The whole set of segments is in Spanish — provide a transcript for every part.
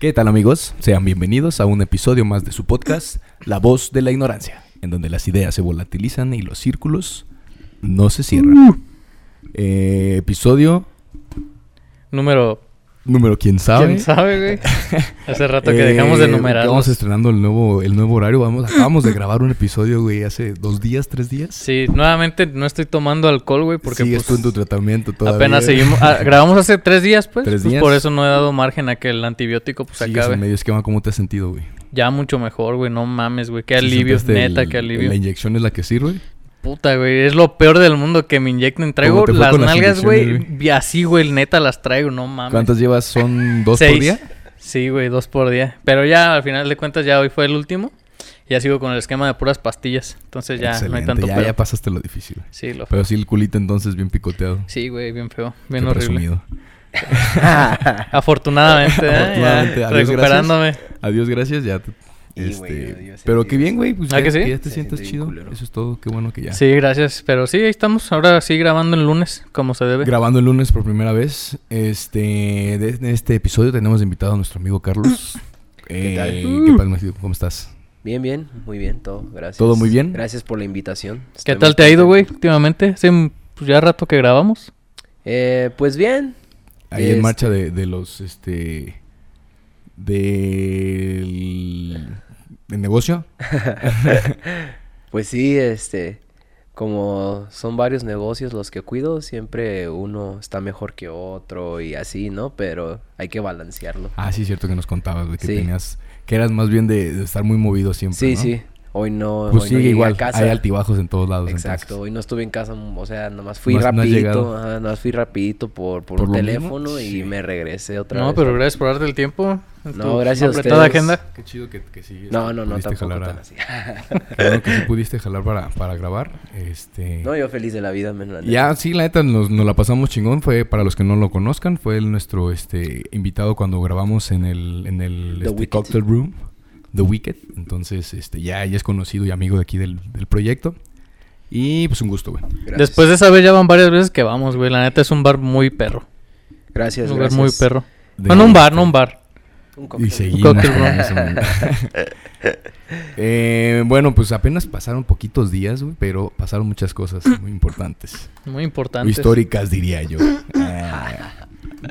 ¿Qué tal amigos? Sean bienvenidos a un episodio más de su podcast, La voz de la ignorancia, en donde las ideas se volatilizan y los círculos no se cierran. Eh, episodio Número. Número quién sabe. ¿Quién sabe, güey? Hace rato que Eh, dejamos de porque numerar. Vamos estrenando el nuevo, el nuevo horario. Vamos, acabamos de grabar un episodio, güey, hace dos días, tres días. Sí, nuevamente no estoy tomando alcohol, güey, porque Sigues tú pues, en tu tratamiento todavía. apenas seguimos. ah, grabamos hace tres días, pues. Tres pues, días. por eso no he dado margen a que el antibiótico pues Sigues acabe. en medio esquema. ¿Cómo te has sentido, güey? Ya mucho mejor, güey. No mames, güey. Qué ¿Sí alivio, neta, el- qué alivio. ¿La inyección es la que sirve? Puta, güey. Es lo peor del mundo que me inyecten. Traigo ¿Cómo te fue las nalgas, güey. Y así, güey. Neta las traigo, no mames. ¿Cuántas llevas? ¿Son dos Seis. por día? Sí, güey, dos por día. Pero ya, al final de cuentas, ya hoy fue el último. Ya sigo con el esquema de puras pastillas. Entonces ya no hay tanto ya, ya pasaste lo difícil. Sí, lo Pero sí el culito entonces bien picoteado. Sí, güey, bien feo. Bien Qué horrible. presumido. Afortunadamente, ¿eh? Afortunadamente, Ya, adiós, recuperándome. Adiós, gracias, ya. te- Este, güey, pero qué bien, güey. Pues ¿Ah, ya, que sí? ya te bien chido. culero. Eso es todo. Qué bueno que ya. Sí, gracias. Pero sí, ahí estamos. Ahora sí grabando el lunes, como se debe. Grabando el lunes por primera vez. Este, de, de este episodio tenemos invitado a nuestro amigo Carlos. Eh, tal? ¿Qué pasa, Matthew? ¿Cómo estás? Bien, bien, muy bien, todo, gracias. ¿Todo muy bien? Gracias por la invitación. ¿Qué tal te ha ido, güey, últimamente? Hace pues, ya rato que grabamos. Eh, pues bien. Ahí en Este- marcha de, de los, este, del, del negocio. Pues sí, este, como son varios negocios los que cuido, siempre uno está mejor que otro y así, ¿no? Pero hay que balancearlo. Ah, sí, es cierto que nos contabas, güey, que Sí. tenías, que eras más bien de, de estar muy movido siempre, sí, ¿no? sí. Hoy no, Pues hoy sí, no llegué igual, a casa. hay altibajos en todos lados. Exacto, entonces. hoy no estuve en casa, o sea, nomás fui No has- no rapidito, ajá, nomás fui rapidito por, por, ¿Por un teléfono y Sí. me regresé otra No, vez. pero gracias por darte el tiempo. No, gracias a ustedes. agenda. Qué chido que, que sí. No, no, no, tampoco jalar tan así. Bueno que sí pudiste jalar para, para grabar. Este... No, yo feliz de la vida, men, la neta. Ya, sí, la neta, nos, nos la pasamos chingón. Fue, para los que no lo conozcan, fue el, nuestro este, invitado cuando grabamos en el, en el The este. Cocktail Room, The Wicked. Entonces, este, ya, ya es conocido y amigo de aquí del, del proyecto. Y pues un gusto, güey. Gracias. Después de esa vez ya van varias veces que vamos, güey. La neta es un bar muy perro. Gracias, un gracias. muy perro. De- Bueno, un bar, no un bar. Un Y seguimos con eso. Eh, bueno, pues apenas pasaron poquitos días, güey, pero pasaron muchas cosas muy importantes. Muy O importante. históricas, diría yo. Ah,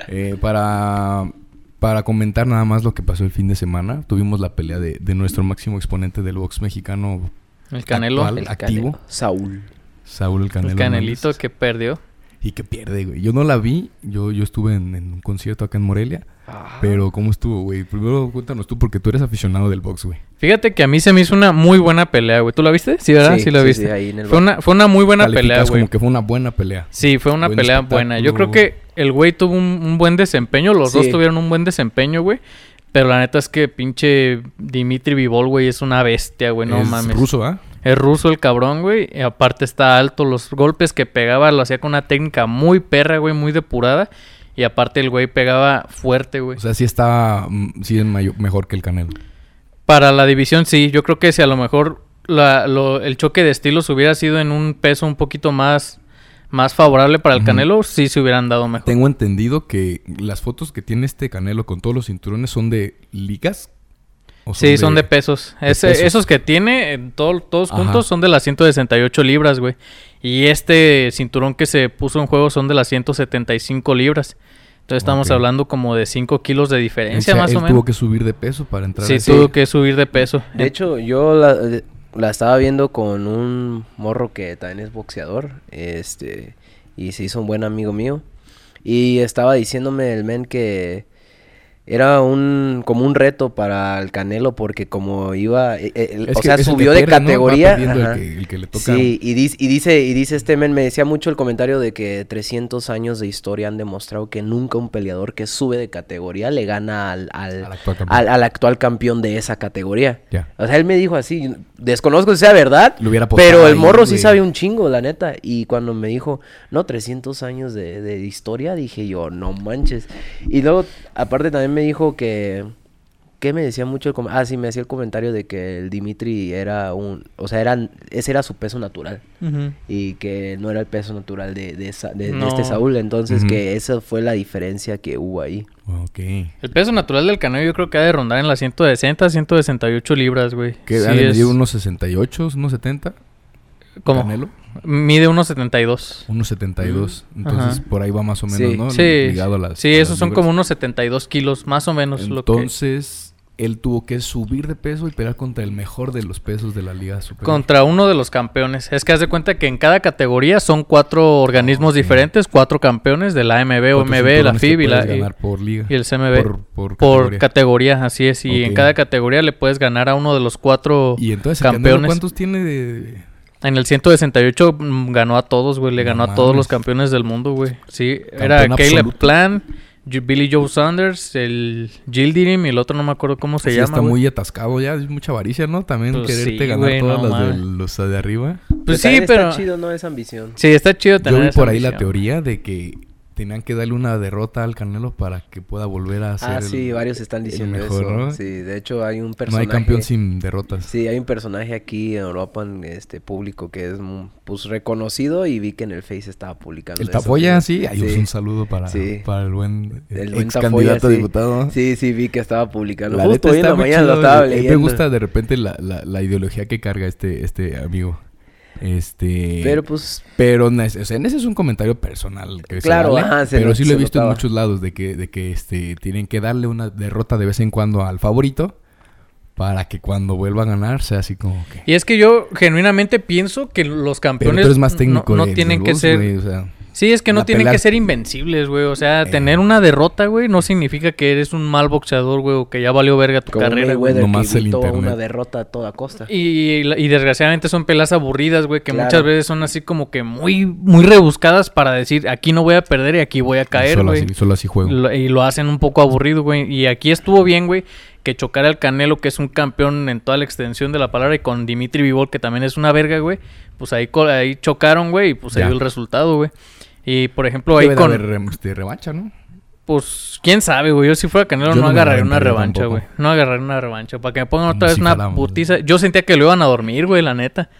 eh, para, para comentar nada más lo que pasó el fin de semana, tuvimos la pelea de, de nuestro máximo exponente del box mexicano, El Canelo. Actual. El activo. Canelo. Saúl. Saúl el Canelo. el Canelito que perdió. Y que pierde, güey. Yo no la vi, yo, yo estuve en, en un concierto acá en Morelia, Ah. pero ¿cómo estuvo, güey? Primero cuéntanos tú, porque tú eres aficionado del box, güey. Fíjate que a mí se me hizo una muy buena pelea, güey. ¿Tú la viste? Sí, ¿verdad? Sí, la viste. Sí, ahí en el fue, una, fue una muy buena Calificas pelea, güey. como que fue una buena pelea. Sí, fue una Buen pelea buena. Yo creo que el güey tuvo un, un buen desempeño. Los dos tuvieron un buen desempeño, güey. Pero la neta es que pinche Dimitri Vivol, güey, es una bestia, güey. No es mames. ruso, ¿ah? Es ruso el cabrón, güey. Y aparte está alto. Los golpes que pegaba lo hacía con una técnica muy perra, güey, muy depurada. Y aparte el güey pegaba fuerte, güey. O sea, sí está, mm, sí es mejor que el Canelo. Para la división, sí. Yo creo que si a lo mejor la- lo- el choque de estilos hubiera sido en un peso un poquito más, más favorable para el. Canelo, sí se hubieran dado mejor. Tengo entendido que las fotos que tiene este Canelo con todos los cinturones son de ligas. ¿O Sí, son de pesos. de Ese- pesos? Esos que tiene, en todo- todos Ajá. juntos, son de las 168 libras, güey. Y este cinturón que se puso en juego son de las 175 libras. Entonces estamos hablando como de 5 kilos de diferencia, más él o menos. tuvo que subir de peso para entrar Sí, a ese- tuvo que subir de peso. De hecho, yo la, la estaba viendo con un morro que también es boxeador. Este. Y se hizo un buen amigo mío. Y estaba diciéndome el men que era un como un reto para el Canelo porque como iba eh, eh, el- Es o que sea subió de pierde, ¿no? Va categoría perdiendo el ajá. que- el que le toca. sí y dice, y dice y dice este men me decía mucho el comentario de que 300 años de historia han demostrado que nunca un peleador que sube de categoría le gana al al, Al actual campeón. al- al actual campeón de esa categoría Ya. o sea él me dijo así desconozco si sea verdad Lo hubiera apostado pero el ahí, morro sí güey. sabe un chingo la neta y cuando me dijo no 300 años de, de historia dije yo no manches y luego aparte también me dijo que ¿Qué me decía mucho el com- Ah, sí, me hacía el comentario de que el Dimitri era un... O sea, era, ese era su peso natural. Y que no era el peso natural de, de, este Saúl. Entonces, que esa fue la diferencia que hubo ahí. Ok. El peso natural del Canelo yo creo que ha de rondar en las 160, 168 libras, güey. ¿Qué? Sí, ¿Ha de es- unos 68, unos 70? ¿Cómo? Canelo. Mide 1.72. Unos 72. Entonces, Ajá. por ahí va más o menos, Sí. ¿no? Sí, Ligado a las. sí, a esos las son como unos 72 kilos, más o menos. lo que... Entonces, él tuvo que subir de peso y pelear contra el mejor de los pesos de la Liga Superior. Contra uno de los campeones. Es que haz de cuenta que en cada categoría son cuatro organismos diferentes, cuatro campeones de la AMB, ¿Cuántos OMB, la FIB y, la, ganar por liga? y el CMB. Por, por Por categoría. categoría, así es. Y en cada categoría le puedes ganar a uno de los cuatro Y entonces, ¿el Canelo campeones. ¿cuántos tiene de...? En el 168 mm, ganó a todos, güey. Le No ganó a todos los campeones del mundo, güey. Sí, era Campeón Caleb absoluto. Plant, Ju- Billy Joe Saunders, el Gildirim y el otro no me acuerdo cómo se Sí, llama. está güey. muy atascado ya, es mucha avaricia, ¿no? También Pues quererte sí, ganar güey, todas no las de los de arriba. Pues sí, pero... Está chido, ¿no? Esa ambición. Sí, está chido tener Yo vi esa por ahí la teoría de que tenían que darle una derrota al Canelo para que pueda volver a ser Ah, el- sí, varios están el diciendo mejor, eso. ¿no? Sí, de hecho hay un No personaje... hay campeón sin derrotas. Sí, hay un personaje aquí en Europa, en este público, que es mu- pues reconocido y vi que en el Face estaba publicando El eso, sí. Sí. un saludo para, Sí. para el buen, El buen ex candidato a sí. diputado. Sí, sí, vi que estaba publicando. La Justo hoy en la mañana lo chido, estaba güey. A mí leyendo. Me gusta de repente la, la, la ideología que carga este, este amigo. Este... Pero pues, Pero, o sea, en ese es un comentario personal. Que se Claro, vale, ajá, se pero lo- sí lo he visto en muchos lados de que, de que este, tienen que darle una derrota de vez en cuando al favorito para que cuando vuelva a ganar sea así como que... Y es que yo genuinamente pienso que los Pero campeones tú eres más no- técnico no, de- de tienen que ser... güey, o sea, Sí, es que no tienen que ser invencibles, güey. O sea, Eh. tener una derrota, güey, no significa que eres un mal boxeador, güey, o que ya valió verga tu como carrera, güey. Nomás el internet. una derrota a toda costa. Y, y desgraciadamente son pelas aburridas, güey, que Claro. muchas veces son así como que muy, muy rebuscadas para decir, aquí no voy a perder y aquí voy a caer, solo, güey. así, solo así juego. Lo- Y lo hacen un poco aburrido, güey. Y aquí estuvo bien, güey, que chocara el Canelo, que es un campeón en toda la extensión de la palabra, y con Dimitri Vivol, que también es una verga, güey. Pues ahí, ahí chocaron, güey, y pues ahí Ya. dio el resultado, güey. Y por ejemplo, ahí con... haber este, revancha, ¿no? Pues, quién sabe, güey. Yo si fuera Canelo Yo no, agarraría una revancha, güey. No agarraría una revancha. Para que me pongan otra vez si una putiza. Yo sentía que lo iban a dormir, güey, la neta.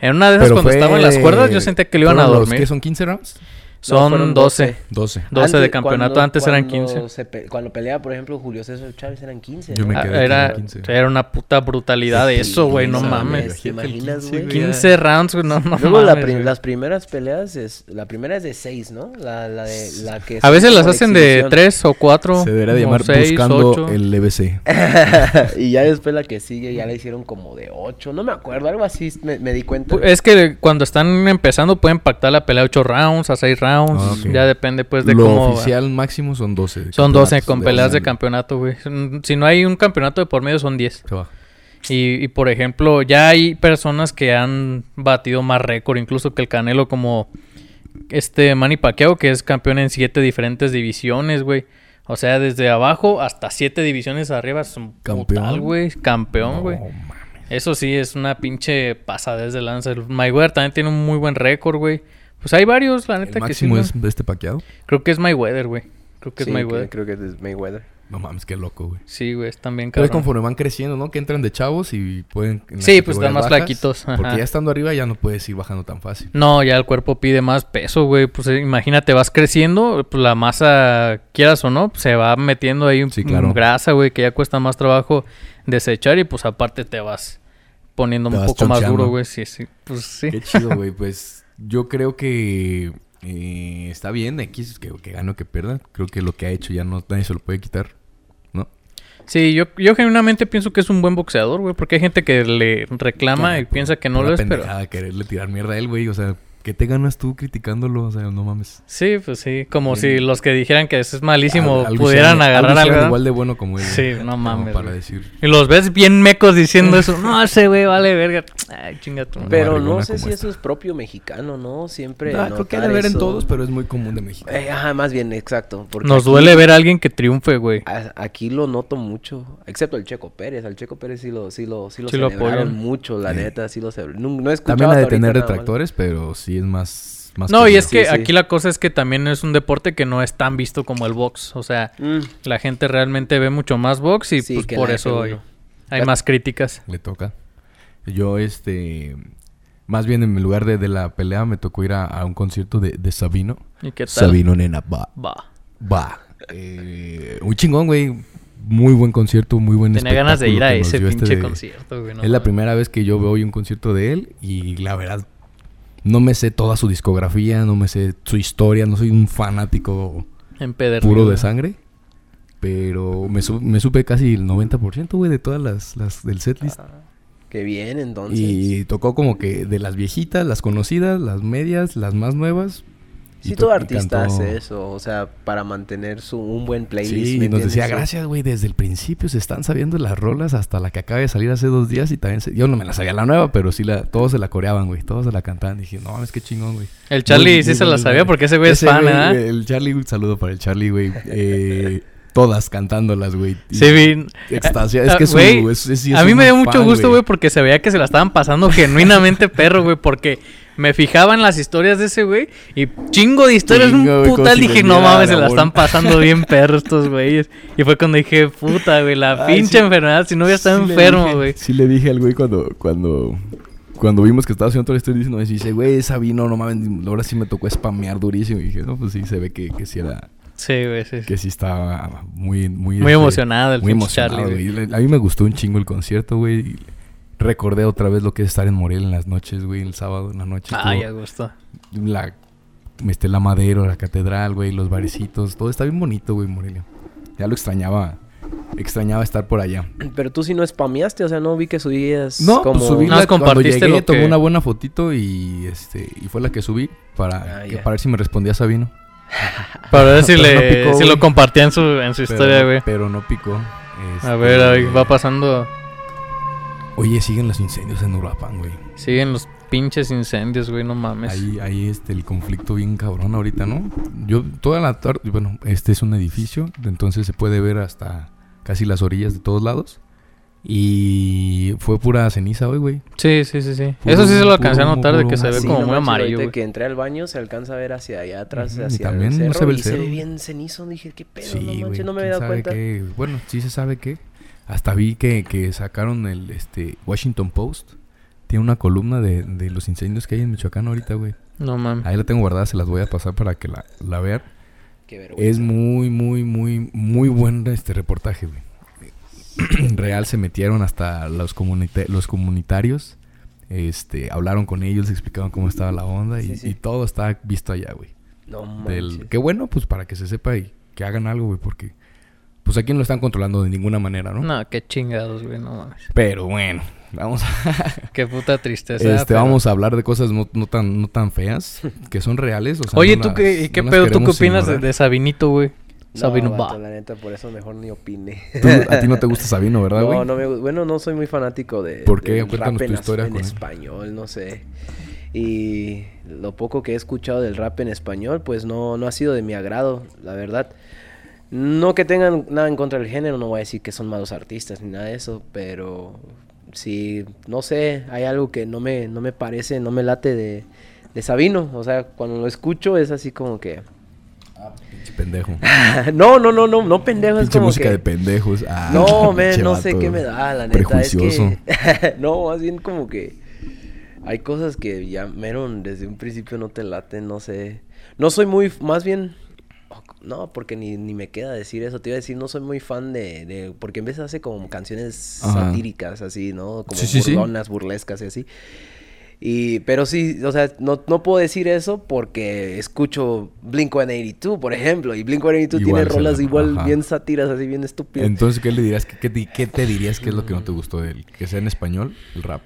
En una de esas, Pero cuando fue- estaban en las cuerdas, yo sentía que lo iban a ¿fueron los dormir. que son 15 rounds? Son fueron 12. 12. 12 de Antes, campeonato, cuando- antes eran cuando 15. se pe- cuando peleaba, por ejemplo, Julio César Chávez eran 15. Yo ¿no? me Ah, quedé era, con 15. era una puta brutalidad de eso, güey. No Sí, mames. ¿Te imaginas, güey? 15 rounds, güey. No, no Luego la mames, prim- güey. las primeras peleas es la primera es de 6, ¿no? La, la de la que A veces las hacen de exhibición. 3 o 4. Se debería de llamar Buscando el EBC. y ya después la que sigue ya la hicieron como de 8, no me acuerdo, algo así me, me di cuenta. Es que cuando están empezando pueden pactar la pelea a 8 rounds, a 6 rounds. Ah. Ya depende pues de Lo cómo... oficial máximo son 12. Son 12 campeonatos con peleas de campeonato, güey. Si no hay un campeonato de por medio son 10. Se va. Y, y, por ejemplo, ya hay personas que han batido más récord, incluso que el Canelo, como este Manny Pacquiao, que es campeón en siete diferentes divisiones, güey. O sea, desde abajo hasta siete divisiones arriba es un ¿Campeón? güey. Campeón, güey. Eso sí, es una pinche pasada desde lanza. El Mayweather también tiene un muy buen récord, güey. Pues hay varios, la El neta, que sí. máximo ¿no? es de este paqueado. Creo que es Mayweather, güey. Creo que Sí, es Mayweather. creo que es Mayweather. No mames, qué loco, güey. Sí, güey, están bien Pero cabrón. conforme van creciendo, ¿no? Que entran de chavos y pueden... en las Sí, pues están categorías más bajas, flaquitos, ajá. Porque ya estando arriba ya no puedes ir bajando tan fácil. No, ya el cuerpo pide más peso, güey. Pues eh, imagínate, vas creciendo, pues la masa, quieras o no, se va metiendo ahí un- Sí, claro. grasa, güey, que ya cuesta más trabajo desechar y pues aparte te vas poniendo Te un vas poco más choncheando. duro, güey. Sí, sí, pues sí. Qué chido, güey. Pues yo creo que eh, está bien X, que, que gane o que pierda. Creo que lo que ha hecho ya no nadie se lo puede quitar, ¿no? Sí, yo, yo genuinamente pienso que es un buen boxeador, güey, porque hay gente que le reclama y piensa que no lo es, pero... quererle tirar mierda a él, güey. O sea, ¿qué te ganas tú criticándolo? O sea, no mames. Sí, pues sí, como Sí. si los que dijeran que eso es malísimo Al- pudieran agarrar algo algo. igual de bueno como él. Sí, no mames, Para decir... Y los ves bien mecos diciendo eso. No, ese güey vale verga. Ay, chinga tu. Pero no sé si esta. eso es propio mexicano, ¿no? Siempre Ah, creo que haber en todos, pero es muy común de México. Eh, ajá, más bien, exacto. porque Nos aquí- duele ver a alguien que triunfe, güey. a- Aquí lo noto mucho, excepto el Checo Pérez. Al Checo Pérez sí lo, sí lo, sí lo Sí lo celebraron apoyan. mucho, la Sí. neta, sí lo celebraron. No, no he escuchado También ha de tener detractores, pero sí es más más No, y es que Sí, sí. aquí la cosa es que también es un deporte que no es tan visto como el box. O sea, Mm, la gente realmente ve mucho más box y Sí, pues que por eso hay, F1. hay más críticas. Le toca. Yo, este... Más bien en lugar de, de la pelea me tocó ir a, a un concierto de, de Sabino. ¿Y qué tal? Sabino Nena, va. Va. Va. Eh, un chingón, güey. Muy buen concierto, muy buen Tenía ganas de ir a ese este pinche de- concierto, güey. no es la primera vez que yo veo hoy un concierto de él y la verdad no me sé toda su discografía, no me sé su historia, no soy un fanático puro de sangre, pero me, su- me supe casi el 90% güey de todas las, las del setlist. ah, qué bien, entonces. Y tocó como que de las viejitas, las conocidas, las medias, las más nuevas. Sí, Y todo to- y artista cantó- hace eso, o sea, para mantener su, un buen playlist. Sí, ¿me y nos decía, gracias, güey, desde el principio se están sabiendo las rolas hasta la que acaba de salir hace dos días y también se- yo no me la sabía la nueva, pero sí la, todos se la coreaban, güey, todos se la cantaban. Dije, no mames, qué chingón, güey. El Charlie Muy- sí muy se la sabía porque ese güey es fan, ¿verdad? güey, El Charlie, un saludo para el Charlie, güey. Eh, todas cantándolas, güey. Y Sí, vi. extasia- Es que es, güey, su- es- es- sí es a mí me dio mucho fan, gusto, güey, porque se veía que se la estaban pasando genuinamente perro, güey, porque me fijaba en las historias de ese güey y chingo de historias, Chingo, un güey, como putal, si dije, no mames, se la Aragón". están pasando bien perro estos güeyes. Y fue cuando dije, puta, güey, la Ay, pinche sí. enfermedad, si no hubiera estado Sí le enfermo, dije- güey. Sí le dije al güey cuando, cuando, cuando vimos que estaba haciendo todo esto, dice, no, dice, güey, esa vino, no mames, ahora sí me tocó spamear durísimo. Y dije, no, pues sí, se ve que, que sí era, Sí, güey, sí. sí. que sí estaba muy, muy... Muy este, emocionado el Muy pinche emocionado, Charlie, güey. A mí me gustó un chingo el concierto, güey. y Recordé otra vez lo que es estar en Morelia en las noches, güey, el sábado en la noche. Ay, Estuvo- a gusto. la este, la madero, la catedral, güey, los barecitos, todo está bien bonito, güey, Morelia. Ya lo extrañaba, extrañaba estar por allá. Pero tú sí no spameaste, o sea, no vi que subías No, como... pues subí Nada más la, cuando compartiste llegué, lo tomé que- una buena fotito y este y fue la que subí para, Ah, que- para ver si me respondía Sabino. Para ver si, no le, picó, si lo compartía en su, en su historia, güey. pero no picó. A ver, ahí Este, va pasando. Oye, siguen los incendios en Uruapan, güey. Siguen los pinches incendios, güey, no mames. Ahí, ahí este, el conflicto bien cabrón ahorita, ¿no? Yo toda la tarde, bueno, este es un edificio, entonces se puede ver hasta casi las orillas de todos lados. Y fue pura ceniza hoy, güey. Sí, sí, sí, sí. Puro Eso sí se lo alcancé a notar de que se ve. Sí, como no muy manches, amarillo, güey. que entré al baño se alcanza a ver hacia allá atrás, Ujú, y hacia también el no cerro, se ve el y se ve bien cenizo. Dije, qué pedo, Sí, no güey. no me ¿quién había dado cuenta. qué? Bueno, sí se sabe que. Hasta vi que, que sacaron el este Washington Post. Tiene una columna de, de los incendios que hay en Michoacán ahorita, güey. No mames. Ahí la tengo guardada, se las voy a pasar para que la, la vean. Qué vergüenza. Es muy, muy, muy, muy buen este reportaje, güey. Real se metieron hasta los, comunita- los comunitarios. Este, hablaron con ellos, explicaron cómo estaba la onda y, Sí, sí. y todo está visto allá, güey. No Del, qué bueno, pues para que se sepa y que hagan algo, güey, porque pues aquí no lo están controlando de ninguna manera, ¿no? No, qué chingados, güey, no mames. Pero bueno, vamos a, Qué puta tristeza. este, pero- vamos a hablar de cosas no, no tan, no tan feas, que son reales. o sea, Oye, no ¿tú las- qué, y qué no pedo? ¿Tú qué opinas de, Sabinito, güey? Sabino, no, vato, la neta, por eso mejor ni opine. Tú- a ti no te gusta Sabino, ¿verdad, güey? No, no me gu- Bueno, no soy muy fanático de. ¿Por qué? Cuéntanos tu historia en con él. español, no sé. Y lo poco que he escuchado del rap en español, pues no, no ha sido de mi agrado, la verdad. No que tengan nada en contra del género, no voy a decir que son malos artistas ni nada de eso, pero sí, no sé, hay algo que no me, no me parece, no me late de, de Sabino. O sea, cuando lo escucho es así como que. Pinche pendejo. no, no, no, no, no pendejo, es como música que... de pendejos. Ah, No, men, no sé qué me da, la neta. Es que. no, más bien como que. Hay cosas que ya mero desde un principio no te laten, no sé. No soy muy. Más bien. No, porque ni, ni me queda decir eso. Te iba a decir, no soy muy fan de. de porque en vez hace como canciones Ajá. satíricas, así, ¿no? Como Sí, sí, sí. burlonas, burlescas y así. Y, pero sí, o sea, no, no puedo decir eso porque escucho Blink-182, por ejemplo. Y Blink-182 tiene Igual se rolas la- igual ajá. bien sátiras, así bien estúpidas. Entonces, ¿qué le dirías? ¿Qué, qué, qué te dirías que es lo que no te gustó de él? ¿Que sea en español? El rap.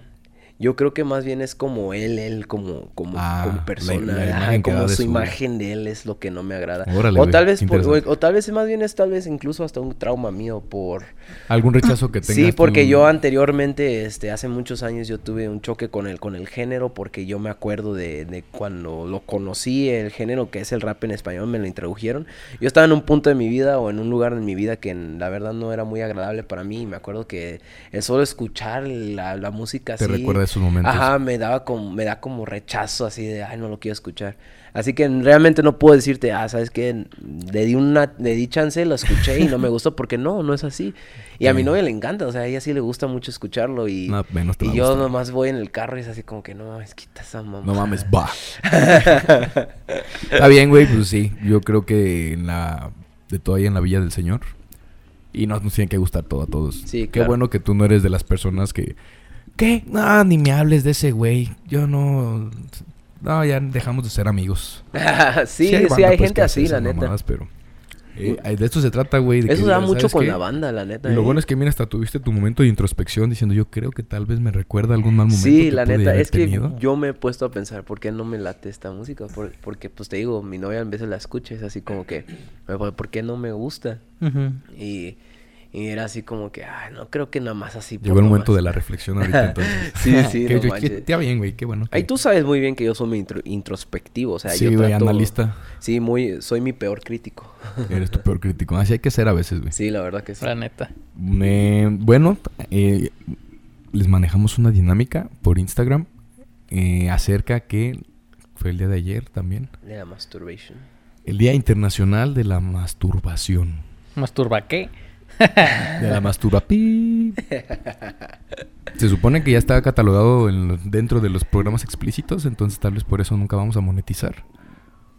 Yo creo que más bien es como él, él como, como, Ah, como persona, la imagen como su su- imagen de él es lo que no me agrada. Órale, o tal vez por- o, tal vez más bien es tal vez incluso hasta un trauma mío por ¿Algún rechazo que tengas? Sí, porque tú? yo anteriormente, este, hace muchos años yo tuve un choque con el, con el género, porque yo me acuerdo de, de cuando lo conocí, el género que es el rap en español, me lo introdujeron. Yo estaba en un punto de mi vida o en un lugar en mi vida que la verdad no era muy agradable para mí. Y me acuerdo que el solo escuchar la, la música Te así. recuerda momentos. Ajá, me daba como, me da como rechazo así de, ay, no lo quiero escuchar. Así que realmente no puedo decirte, ah, ¿sabes qué? Le di una, le di chance, lo escuché y no me gustó porque no, no es así. Y a mi novia le encanta, o sea, a ella sí le gusta mucho escucharlo y, No, menos y yo nomás voy en el carro y es así como que, no mames, quita esa mamá. No mames, va. Está bien, güey, pues sí. Yo creo que en la. De todavía en la Villa del Señor. Y nos, nos tiene que gustar todo a todos. Sí, Qué bueno que tú no eres de las personas que. ¿Qué? No, ni me hables de ese güey. Yo no. No, ya dejamos de ser amigos. sí, sí, hay hay, banda, pues, gente así, la neta. mamadas, pero. eh, de esto se trata, güey. Eso que da mucho ¿sabes con qué? la banda, la neta. Y lo ¿eh? bueno es que, mira, hasta tuviste tu momento de introspección diciendo, yo creo que tal vez me recuerda algún mal momento. Sí, que la neta, es que tenido". yo me he puesto a pensar, ¿por qué no me late esta música? Por- porque, pues te digo, mi novia a veces la escucha, es así como que, ¿por qué no me gusta? Ujú. Y, y era así como que, ay, no creo que nada más así. Llegó el momento nomás". de la reflexión ahorita, entonces. Sí, sí, Que no yo- que. Está bien, güey, qué bueno. Ay, que- tú sabes muy bien que yo soy muy intro- introspectivo, o sea, sí, yo trato- analista. Sí, muy, soy mi peor crítico. Eres tu peor crítico. Así hay que ser a veces, güey. Sí, la verdad que sí. La neta. Me- bueno, eh, les manejamos una dinámica por Instagram eh, acerca que fue el día de ayer también. De la masturbation. El Día Internacional de la Masturbación. ¿Masturba qué? De la masturba. pi. Se supone que ya está catalogado en dentro de los programas explícitos, entonces tal vez por eso nunca vamos a monetizar.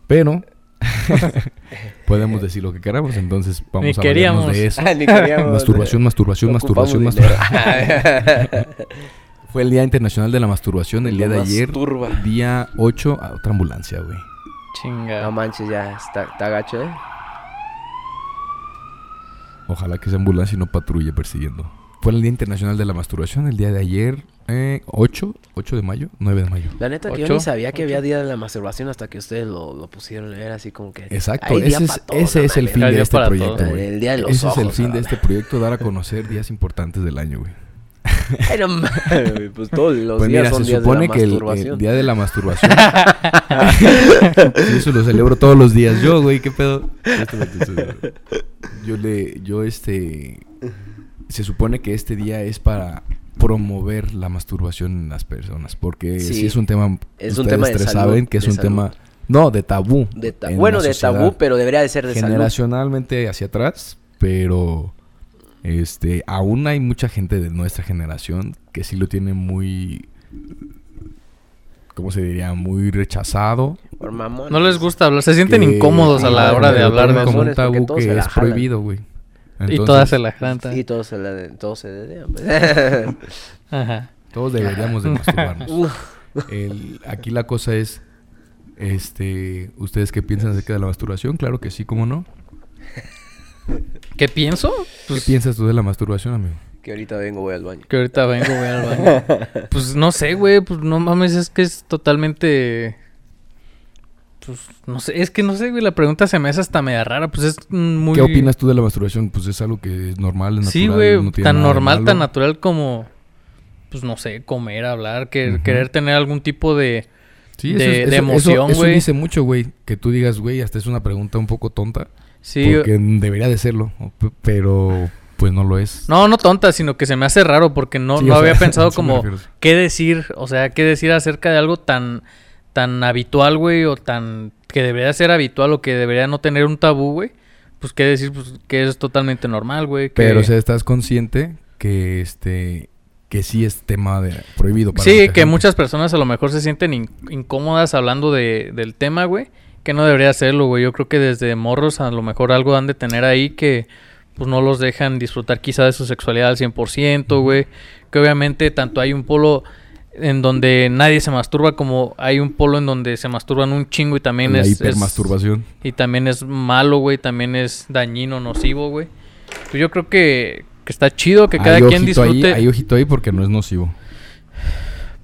Pero podemos decir lo que queramos, entonces vamos Ni a queríamos. de eso. Ah, Ni queríamos, Masturbación, masturbación, masturbación, masturbación. Fue el Día Internacional de la Masturbación el día de ayer, masturba. día 8, a otra ambulancia, güey. Chinga. No manches, ya está, está gacho, ¿eh? Ojalá que esa ambulancia no patrulle persiguiendo. Fue el Día Internacional de la Masturbación el día de ayer, eh, 8, 8 de mayo, 9 de mayo. La neta que yo ni sabía que había ocho. día de la masturbación hasta que ustedes lo, lo pusieron. Era así como que. Exacto, ese es, todo, ese es el fin de este proyecto, güey. El día de los Ese es el fin de este proyecto, dar a conocer días importantes del año, güey. Pues todos los Pues días mira, son se días supone de la que el, el día de la masturbación. Eso lo celebro todos los días. Yo, güey, qué pedo. Yo le, yo este, se supone que este día es para promover la masturbación en las personas, porque Sí. sí, es un tema. Es un tema de salud, saben que es de un salud. tema, no, de tabú. De ta- en bueno, de tabú, pero debería de ser de salud. generacionalmente hacia atrás, pero este aún hay mucha gente de nuestra generación que sí lo tiene muy ¿cómo se diría? muy rechazado. Por mamones. No les gusta hablar, se sienten que- incómodos a la hora de hablar de como eso. un Porque tabú que es jalan. prohibido, güey. Y todas se la janta. Y todos se, la, todos se dedean, pues. Ajá. todos deberíamos de masturbarnos. El- aquí la cosa es este, ¿ustedes qué piensan acerca de la masturbación? Claro que sí, ¿cómo no? ¿Qué pienso? ¿Qué Pues piensas tú de la masturbación, amigo? que ahorita vengo, voy al baño. que ahorita vengo, voy al baño. Pues no sé, güey, pues no mames, es que es totalmente... Pues no sé, es que no sé, güey, la pregunta se me hace hasta media rara, pues es muy... ¿Qué opinas tú de la masturbación? Pues es algo que es normal, es natural. Sí, güey, no tan normal, tan natural como, pues no sé, comer, hablar, que, querer tener algún tipo de... Sí, de- eso, es- de eso- emoción, eso- eso güey. dice mucho, güey. Que tú digas, güey, hasta es una pregunta un poco tonta. Sí, porque debería de serlo. Pero, pues no lo es. no, no tonta, sino que se me hace raro porque no, Sí, no o sea, había pensado como qué decir, o sea, qué decir acerca de algo tan, tan habitual, güey, o tan que debería ser habitual o que debería no tener un tabú, güey. Pues qué decir, pues que es totalmente normal, güey. que- Pero, o sea, estás consciente que este. Que sí es tema de prohibido para Sí, que gente. muchas personas a lo mejor se sienten in- incómodas hablando de, del tema, güey. Que no debería hacerlo, güey. Yo creo que desde morros a lo mejor algo han de tener ahí que pues no los dejan disfrutar quizá de su sexualidad al 100%, güey. Que obviamente tanto hay un polo en donde nadie se masturba como hay un polo en donde se masturban un chingo y también La es... es- hipermasturbación. y también es malo, güey. También es dañino, nocivo, güey. Pues yo creo que, que está chido que cada quien disfrute... Ahí, hay ojito ahí porque no es nocivo.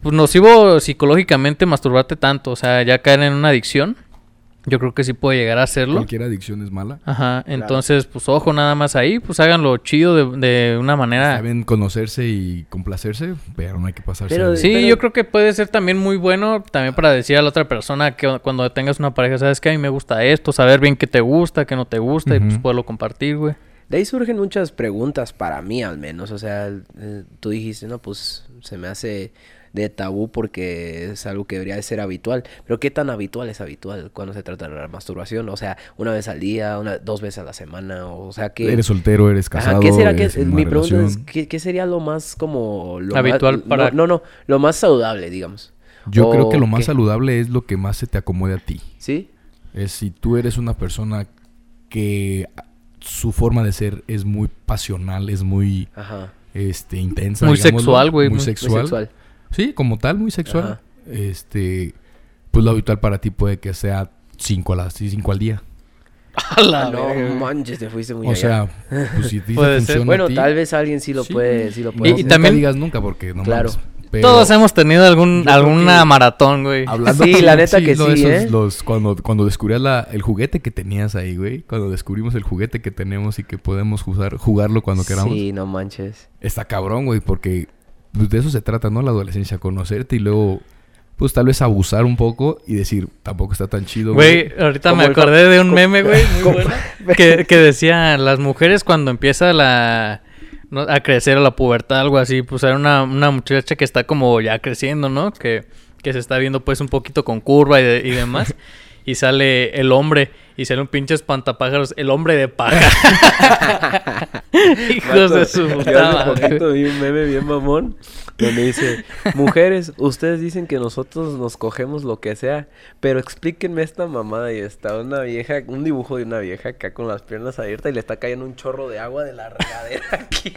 Pues nocivo psicológicamente masturbarte tanto, o sea, ya caer en una adicción. Yo creo que sí puede llegar a hacerlo. Cualquier adicción es mala. Ajá, entonces, pues ojo nada más ahí, pues háganlo chido de, de una manera. Saben conocerse y complacerse, pero no hay que pasarse. Pero- Sí, Pero- yo creo que puede ser también muy bueno también para decir a la otra persona que cuando tengas una pareja, sabes que a mí me gusta esto, saber bien qué te gusta, qué no te gusta y pues poderlo compartir, güey. De ahí surgen muchas preguntas para mí al menos. O sea, eh, tú dijiste, no, pues se me hace... de tabú porque es algo que debería de ser habitual. Pero ¿qué tan habitual es habitual cuando se trata de la masturbación? O sea, una vez al día, una, dos veces a la semana, o sea, que... Eres soltero, eres casado. Ajá, ¿qué será que, eres en una mi pregunta es. ¿qué, qué sería lo más como... Lo Habitual más- para- No, no, no, lo más saludable, digamos. Yo creo que lo ¿O más qué? saludable es lo que más se te acomode a ti. ¿Sí? Es si tú eres una persona que su forma de ser es muy pasional, es muy Ajá. este intensa, Muy sexual, güey, muy, muy- muy Muy sexual. Sí, como tal, muy sexual. Ajá. Este, pues lo habitual para ti puede que sea cinco a las cinco al día. A la Ah, no verga, manches, te fuiste muy O allá. sea, pues si te Puede ser. funciona a Bueno, ti, tal vez alguien sí lo Sí. puede, sí lo Y- puede. y hacer. nunca también- digas nunca porque no Claro. mames. Pero Todos hemos tenido algún, alguna que- maratón, güey. Hablando Sí, la neta que no, sí, esos, ¿eh? los- cuando, cuando descubrías la, el juguete que tenías ahí, güey. Cuando descubrimos el juguete que tenemos y que podemos usar, jugarlo cuando queramos. Sí, no manches. Está cabrón, güey, porque pues, de eso se trata, ¿no? La adolescencia, conocerte y luego, pues tal vez abusar un poco y decir, tampoco está tan chido, Güey, ahorita me el acordé de un meme, güey, muy bueno, que, que decía, las mujeres cuando empieza la no, a crecer a la pubertad, algo así, pues era una, una muchacha que está como ya creciendo, ¿no? Que, que se está viendo pues un poquito con curva y, de- y demás. Y sale el hombre y sale un pinche espantapájaros, el hombre de paja. Hijos de su puta hace poquito vi un meme bien mamón donde dice, mujeres, ustedes dicen que nosotros nos cogemos lo que sea, pero explíquenme esta mamada y está una vieja, un dibujo de una vieja acá con las piernas abiertas y le está cayendo un chorro de agua de la regadera aquí.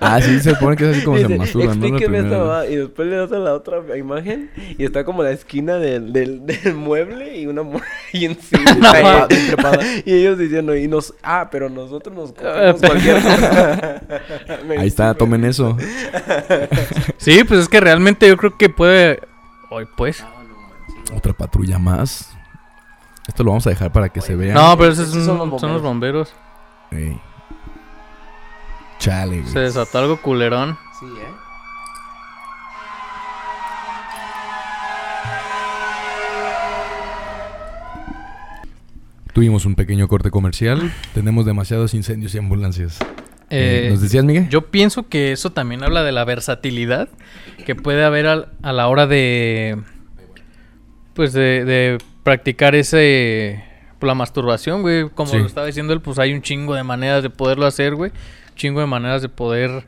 Ah, sí, se pone que es así como se Dice, masturban, ¿no? La Explíqueme esta mamada y después le das a la otra imagen y está como la esquina del, del, del mueble y una mujer y encima No, y ellos diciendo y nos ah pero nosotros nos cogemos cualquier cosa Ahí está, tomen eso. Sí, pues es que realmente yo creo que puede... Hoy pues... Otra patrulla más. Esto lo vamos a dejar para que se vea. No, pero esos son, son los son los bomberos. Ey. Chale, güey. Se desató algo culerón. sí eh Tuvimos un pequeño corte comercial. Tenemos demasiados incendios y ambulancias. Eh, Eh, ¿Nos decías, Miguel? Yo pienso que eso también habla de la versatilidad que puede haber al- a la hora de. Pues de, de practicar ese. pues, la masturbación, güey. Como Sí. lo estaba diciendo él, pues hay un chingo de maneras de poderlo hacer, güey. Un chingo de maneras de poder.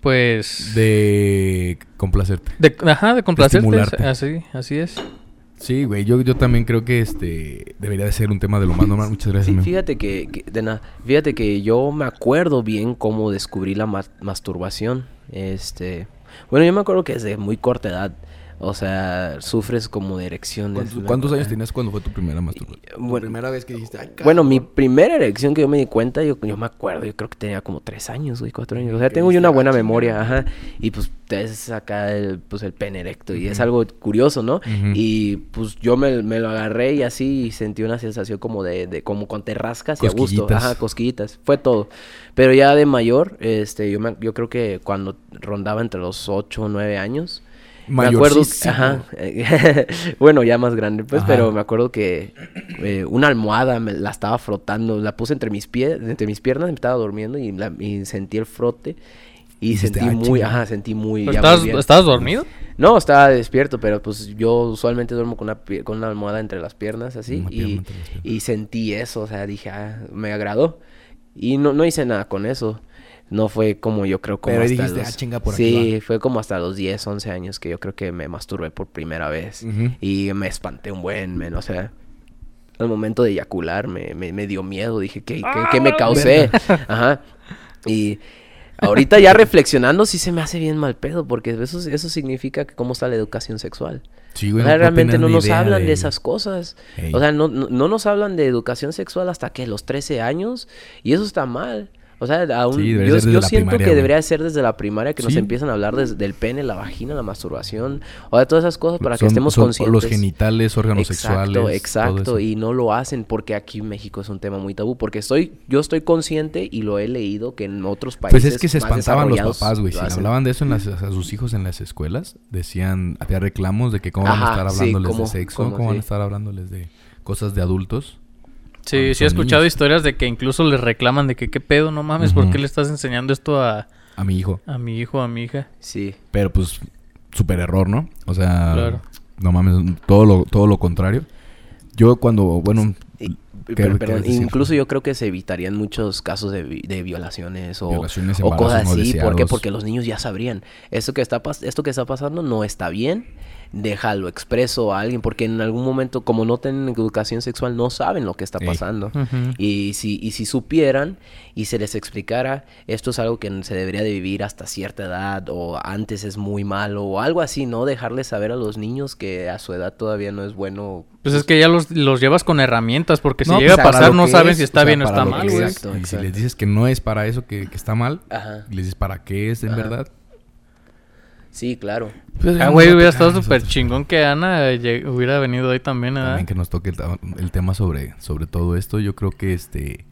Pues. De complacerte. de- ajá, de complacerte. Así, así es. Sí, güey. Yo, yo también creo que este debería de ser un tema de lo más normal. Muchas gracias, Sí, fíjate que, que- de nada, fíjate que yo me acuerdo bien cómo descubrí la ma- masturbación. Este, bueno, yo me acuerdo que desde muy corta edad, o sea, sufres como de erecciones. ¿Cuántos, años tenías cuando fue tu primera masturbación? Bueno, primera vez que dijiste, "Ay, Bueno, cabrón". mi primera erección que yo me di cuenta, yo, yo me acuerdo, yo creo que tenía como tres años, güey, cuatro años. O sea, tengo yo una "Ah, buena chinga". memoria, ajá. Y pues te es acá el, pues, el pene erecto y es algo curioso, ¿no? Y pues yo me, me lo agarré y así y sentí una sensación como de, de como cuando te rascas y a gusto. Cosquillitas. Ajá, cosquillitas. Fue todo. Pero ya de mayor, este, yo, me, yo creo que cuando rondaba entre los ocho o nueve años, me acuerdo, ajá, bueno, ya más grande, pues, Ajá. pero me acuerdo que eh, una almohada me la estaba frotando, la puse entre mis pies, entre mis piernas, me estaba durmiendo y, la- y sentí el frote y sentí "Ah, muy, chinga". ajá, sentí muy, ¿Pero ya muy ¿Estabas, bien. ¿Estabas dormido? No, estaba despierto, pero pues yo usualmente duermo con una, con una almohada entre las piernas así pierna y sentí eso, o sea, dije, ah, me agradó y no, no hice nada con eso. No fue como yo creo como Pero hasta dijiste, los... "Ah, chinga, por aquí Sí, fue como hasta los 10, 11 años que yo creo que me masturbé por primera vez. Y me espanté un buen, men, o sea... Al momento de eyacular me, me, me dio miedo, dije, ¿qué, qué, qué me causé? Ajá. Y ahorita ya reflexionando sí se me hace bien mal pedo, porque eso, eso significa que cómo está la educación sexual. Sí, O güey. sea, no realmente no nos hablan de... esas cosas. O sea, no, no, no nos hablan de educación sexual hasta que los 13 años. Y eso está mal. O sea, aún, Sí, yo, desde yo siento primaria, que debería ser desde la primaria que nos empiezan a hablar des- del pene, la vagina, la masturbación. O de todas esas cosas para que estemos son conscientes. Los genitales, órganos Exacto, sexuales. exacto. eso. Y no lo hacen porque aquí en México es un tema muy tabú. Porque estoy, yo estoy consciente y lo he leído que en otros países. Pues es que se espantaban los papás, güey. lo Si hablaban de eso en las- a sus hijos en las escuelas, decían, había reclamos de que cómo van a estar sí, hablándoles cómo- de sexo, cómo, cómo van a estar hablándoles de cosas de adultos. Sí, sí he escuchado niños. historias de que incluso les reclaman de que qué pedo, no mames, ¿por Ujú. qué le estás enseñando esto a, A mi hijo. a mi hijo, a mi hija? Sí. Pero pues super error, ¿no? O sea, Claro. no mames, todo lo, todo lo contrario. Yo cuando, bueno, Y- ¿Qué- pero- incluso yo creo que se evitarían muchos casos de, vi- de violaciones o, Violaciones, o cosas no así. ¿Por qué? Porque los niños ya sabrían. Esto que, está pas- esto que está pasando no está bien. Déjalo expreso a alguien. Porque en algún momento, como no tienen educación sexual, no saben lo que está pasando. Y si, y si supieran y se les explicara, esto es algo que se debería de vivir hasta cierta edad o antes es muy malo o algo así, ¿no? Dejarles saber a los niños que a su edad todavía no es bueno. Pues es que ya los, los llevas con herramientas, porque si No, llega pues, a para pasar no saben es, si está o sea, bien o está mal. Exacto, Y si les dices que no es para eso, que, que está mal, Ajá. y les dices para qué es en Ajá. verdad. Sí, claro. Pues, Ah, güey, hubiera estado súper chingón que Ana hubiera venido hoy también, ¿verdad? También que nos toque el, tema sobre, sobre todo esto, yo creo que este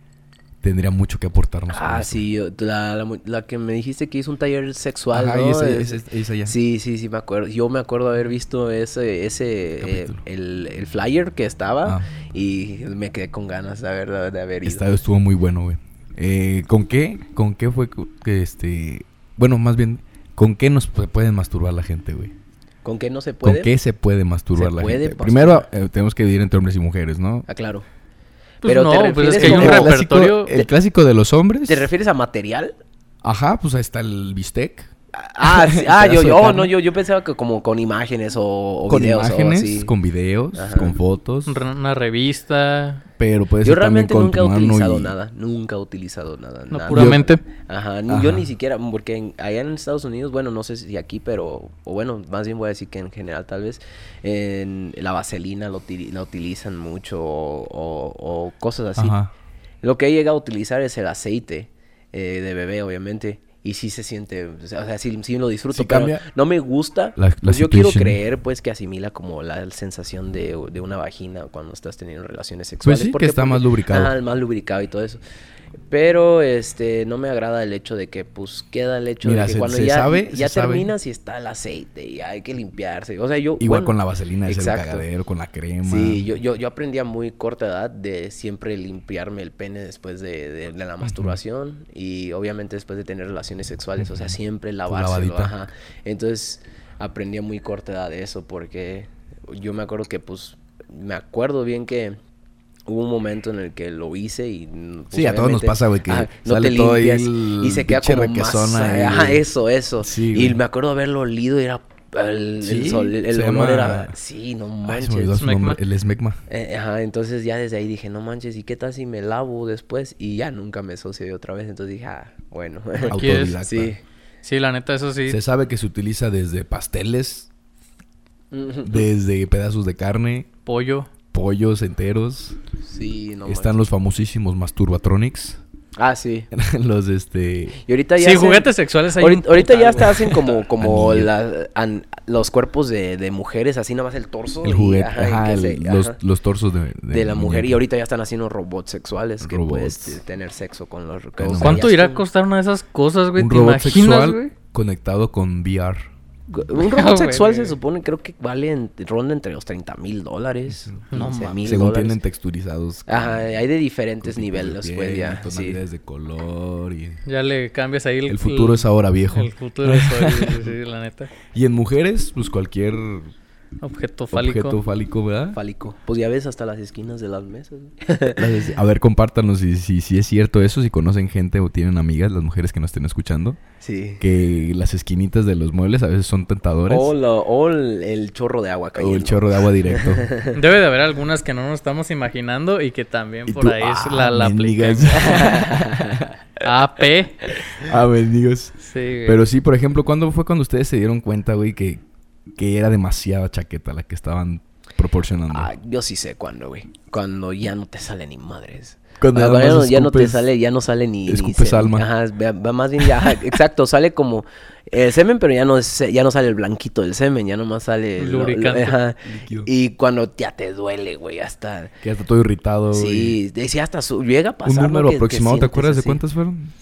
tendría mucho que aportarnos. Ah, sí, yo- la, la que me dijiste que hizo un taller sexual, Ajá, esa, Es- esa- esa ya. Sí, sí, sí, me acuerdo. Yo me acuerdo haber visto ese, ese, eh, el, el flyer que estaba Ah. y me quedé con ganas de haber, de haber ido. Esta estuvo muy bueno, güey. Eh, ¿Con qué? ¿Con qué fue que este... Bueno, más bien, ¿con qué nos pu- pueden masturbar la gente, güey? ¿Con qué no se ¿Con puede? qué se puede masturbar Se la puede gente? masturbar. Primero, eh, tenemos que dividir entre hombres y mujeres, ¿no? Ah, claro. Pues Pero no, te pues es refieres que hay un como- el clásico, repertorio. el clásico de los hombres. ¿Te refieres a material? Ajá, pues ahí está el bistec. Ah, sí, ah yo, yo, carne. no, yo, yo pensaba que como con imágenes o, o con videos o imágenes, así. con videos, Ajá. con fotos. Re- Una revista. Pero puede Yo ser también realmente con nunca he utilizado y- nada, nunca he utilizado nada. No, nada. puramente. Ajá, yo ni siquiera, porque en- allá en Estados Unidos, bueno, no sé si aquí, pero, o bueno, más bien voy a decir que en general tal vez, en la vaselina lo, la utilizan mucho o, o- o cosas así. Ajá. Lo que he llegado a utilizar es el aceite eh, de bebé, obviamente. Y sí se siente, o sea, sí, sí lo disfruto, Sí pero no me gusta. La- la Pues yo quiero creer, pues, que asimila como la sensación de, de una vagina cuando estás teniendo relaciones Pues sexuales. sí, ¿Por que está Porque- más lubricado. Ajá, más lubricado y todo eso. Pero este no me agrada el hecho de que pues queda el hecho Mira, de que se- cuando se ya, sabe- ya se sabe. terminas y está el aceite y hay que limpiarse. O sea, yo Igual bueno, con la vaselina es el cagadero, con la crema. Sí, yo, yo, yo aprendí a muy corta edad de siempre limpiarme el pene después de, de- de la masturbación y obviamente después de tener relaciones sexuales, o sea, siempre lavárselo, lavadita. ajá. Entonces aprendí a muy corta edad de eso porque yo me acuerdo que pues me acuerdo bien que hubo un momento en el que lo hice y pues, Sí, a todos nos pasa, güey, que ajá, sale todo ahí limpias el y se queda como masa, ahí, ajá, eso, eso. Sí, y me acuerdo haberlo olido y era el, el Sí, sol, el, el se olor llama- era sí, no Ay, se me manches. Smegma. el esmegma. Eh, ajá, entonces ya desde ahí dije, no manches, ¿y qué tal si me lavo después? Y ya nunca me sucedió otra vez. Entonces dije, ah, bueno. Aquí es, sí. Sí, la neta, eso sí. Se sabe que se utiliza desde pasteles, desde pedazos de carne, Pollo. Pollos enteros. Sí, no Están los famosísimos masturbatronics. Ah, sí. los este Y ahorita ya Sí, hacen- juguetes sexuales hay Ahorita, ahorita ya hasta hacen como, como Anillo. la- an- los cuerpos de, de mujeres, así nada más el torso. el y- juguete, ajá, y ajá, que el- se- los, ajá, los torsos de, de la mujer. Y ahorita ya están haciendo robots sexuales que Robots. puedes eh, tener sexo con los... con- no o sea, ¿Cuánto irá a costar una de esas cosas, güey? un ¿Te robot imaginas, sexual güey? conectado con VR. Un robot sexual se güey. supone, creo que vale, en- ronda entre los 30 mil dólares, No 15 mames. mil Según dólares. tienen texturizados. con- Ajá, hay de diferentes de niveles, piel, pues ya. Sí. tonalidades de color y... Ya le cambias ahí el... El futuro es ahora viejo. El futuro es hoy, sí, la neta. Y en mujeres, pues cualquier Objeto fálico. objeto fálico, ¿verdad? Fálico. Pues ya ves hasta las esquinas de las mesas. A ver, compártanos si, si, si es cierto eso, si conocen gente o tienen amigas, las mujeres que nos estén escuchando, sí. que las esquinitas de los muebles a veces son tentadoras. O, o el, chorro de agua O cayendo. el chorro de agua directo. Debe de haber algunas que no nos estamos imaginando y que también Y por tú, ahí es ah, la, la. AP. ah, bendigos. Sí, güey. Pero sí, por ejemplo, ¿cuándo fue cuando ustedes se dieron cuenta, güey, que, que era demasiada chaqueta la que estaban proporcionando? Ah, yo sí sé cuándo, güey. Cuando ya no te sale ni madres. Cuando Cuando nada ya, no, más ya no te sale, ya no sale ni... ni escupes se- alma. Ajá, va, más bien ya, ajá, exacto, sale como el semen, pero ya no, es- ya no sale el blanquito del semen, ya nomás sale... lo- lo- Lubricante. ajá. Y cuando ya te duele, güey, hasta... Que ya está todo irritado. Sí, decía hasta su... Llega a Un pasar. ¿no? número que- que aproximado, ¿te acuerdas de cuántas fueron?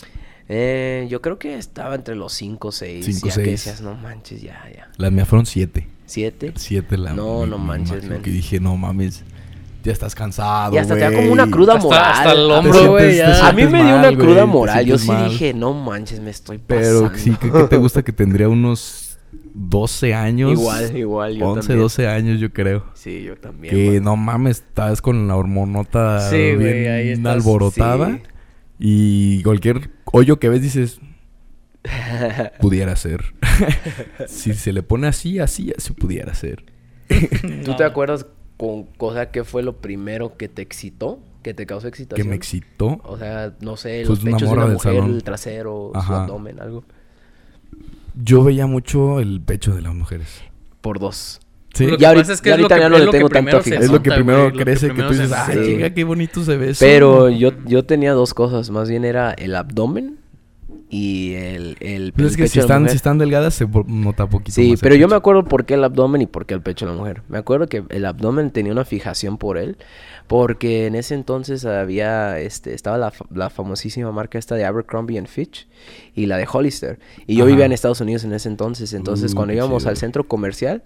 Eh, yo creo que estaba entre los 5 o 6. Cinco, ya que seis. decías, no manches, ya, ya. Las mías fueron siete. ¿Siete? Siete la No, mi- no manches, men. Que dije, no mames, ya estás cansado, Y hasta te da como una cruda Hasta- moral. hasta el hombro, güey. A mí me dio una mal, güey, cruda moral. Yo sí mal. dije, no manches, me estoy pasando. Pero sí, ¿qué, qué te gusta que tendría unos 12 años. Igual, igual, yo 11, también. 12 años, yo creo. Sí, yo también. Que man. no mames, estás con la hormonota Sí, güey, bien ahí estás, alborotada. sí. Y cualquier hoyo que ves dices, pudiera ser. si se le pone así, así, así pudiera ser. ¿Tú te acuerdas con cosa que fue lo primero que te excitó? Que te causó Que excitación. me excitó. O sea, no sé, Pues los una pechos de una mujer, salón. el trasero, su Ajá. abdomen, algo. Yo veía mucho el pecho de las mujeres. Por dos. Sí. Lo Ya que ahorita- pasa es que ya es lo ahorita que, ya no le que tengo tanto fijación. Es lo que primero güey, que crece, que primero tú se dices, ay, Sí. chica, qué bonito se ve eso. Pero yo, yo tenía dos cosas. Más bien era el abdomen y el, el, es el que pecho si de la están, mujer. si están delgadas se nota poquito Sí, más pero yo me acuerdo por qué el abdomen y por qué el pecho de la mujer. Me acuerdo que el abdomen tenía una fijación por él, porque en ese entonces había, este, estaba la, la famosísima marca esta de Abercrombie and Fitch y la de Hollister. Y yo Ajá. vivía en Estados Unidos en ese entonces, entonces Uh, cuando íbamos chido. al centro comercial,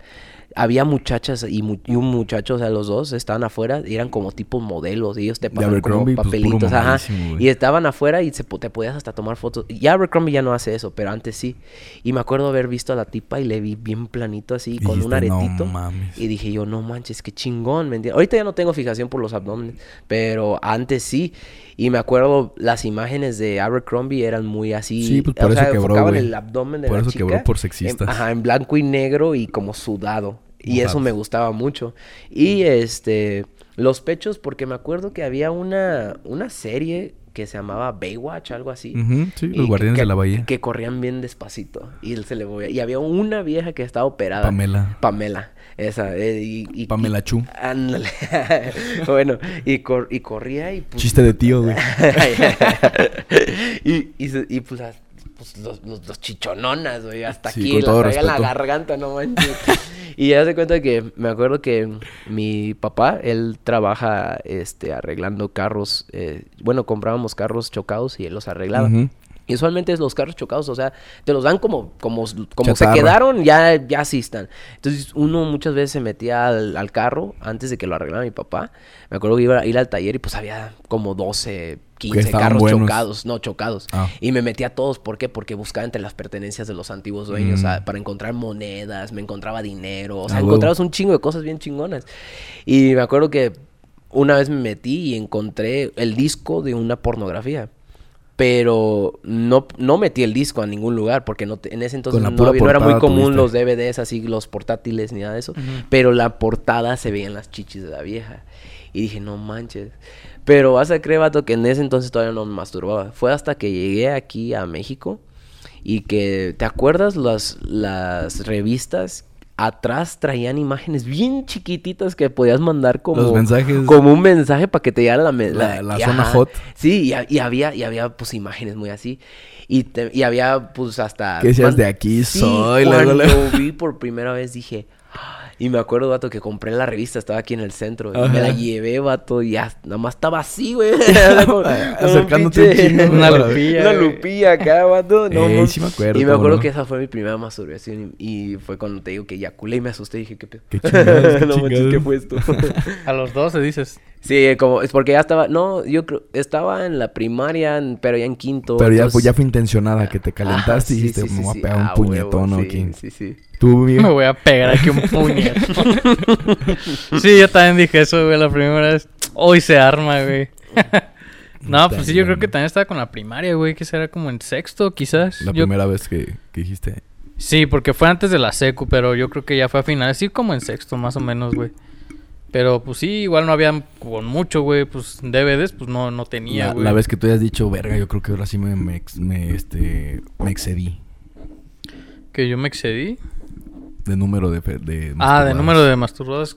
había muchachas y, mu- y un muchacho, o sea, los dos estaban afuera y eran como tipos modelos y ellos te pasaban como pues, papelitos, ajá. Y estaban afuera y se, te podías hasta tomar fotos. Y Abercrombie ya no hace eso, pero antes sí. Y me acuerdo haber visto a la tipa y le vi bien planito así, con un Dijiste, "No aretito. mames". Y dije yo, no manches, qué chingón, ¿me entiendes? Ahorita ya no tengo fijación por los abdómenes, pero antes sí. Y me acuerdo, las imágenes de Abercrombie eran muy así. Sí, pues, por o eso sea, quebró, el abdomen de Por la eso chica quebró por sexistas. ajá, en blanco y negro y como sudado. Y eso me gustaba mucho. Y este, los pechos, porque me acuerdo que había una, una serie que se llamaba Baywatch, algo así. Ujú, sí, Y los que- guardianes que- de la bahía. Que corrían bien despacito. Y él se le movía. Y había una vieja que estaba operada. Pamela. Pamela. Esa. eh, y, y- Pamela Chu. Ándale. bueno, y, cor- y corría y pues... Chiste de tío, güey. y, y, y, pues, as- pues, los, los, los chichononas, güey, hasta Sí, aquí, con la la garganta, no manches. Y ya se cuenta que me acuerdo que mi papá, él trabaja este arreglando carros, eh, bueno, comprábamos carros chocados y él los arreglaba. Y usualmente es los carros chocados, o sea, te los dan como, como, como se quedaron, ya, ya sí están. Entonces, uno muchas veces se metía al, al carro antes de que lo arreglara mi papá. Me acuerdo que iba a ir al taller y pues había como 12, 15 estaban carros buenos. chocados, no chocados. Ah. Y me metía a todos, ¿por qué? Porque buscaba entre las pertenencias de los antiguos dueños, Mm. sea, para encontrar monedas, me encontraba dinero, o sea, Ah, encontrabas un chingo de cosas bien chingonas. Y me acuerdo que una vez me metí y encontré el disco de una pornografía. Pero no, no metí el disco a ningún lugar porque no te- en ese entonces no, había- no era muy común los DVDs así, los portátiles ni nada de eso. Pero la portada se veían las chichis de la vieja. Y dije, no manches. Pero vas a creer, vato, que en ese entonces todavía no me masturbaba. Fue hasta que llegué aquí a México y que, ¿te acuerdas las, las revistas? Atrás traían imágenes bien chiquititas que podías mandar como, Los mensajes. como un mensaje para que te llegara la, La- la y zona ajá. hot. Sí, y, y había, y había pues imágenes muy así. Y, te- y había pues hasta... ¿Qué decías? De aquí Sí, soy, luego, cuando luego. vi por primera vez dije... "Ah", Y me acuerdo, vato, que compré la revista, estaba aquí en el centro. Y me la llevé, vato, y ya, nada más estaba así, güey. Acercándote un chingo, Una lupilla. Una lupilla acá, vato. No, Ey, mames. sí me acuerdo, Y me acuerdo no. que esa fue mi primera masturbación. Y, y fue cuando te digo que eyaculé y me asusté y dije, ¿qué pedo? Qué chingados, qué no manches. ¿qué fue esto? A los 12 dices. Sí, como es porque ya estaba, no, yo creo, estaba en la primaria, en- pero ya en quinto. Pero ya, ya fue intencionada, que te calentaste y dijiste, sí, sí, me voy sí. a pegar Ah, un huevo, puñetón, sí, ¿Quién? Sí, sí. Tú, bien. Me voy a pegar aquí un puñetón. sí, yo también dije eso, güey, la primera vez. Hoy se arma, güey. no, pues sí, yo creo que también estaba con la primaria, güey, que será como en sexto, quizás. La Yo- primera vez que, que dijiste. Sí, porque fue antes de la secu, pero yo creo que ya fue a finales, sí, como en sexto, más o menos, güey. Pero pues sí, igual no había con mucho, güey, pues DVDs, pues no, no tenía, La, güey. la vez que tú hayas dicho, verga, yo creo que ahora sí me, me, ex- me, este, me excedí Que yo me excedí. de número de... fe- de Ah, de número de masturbadas.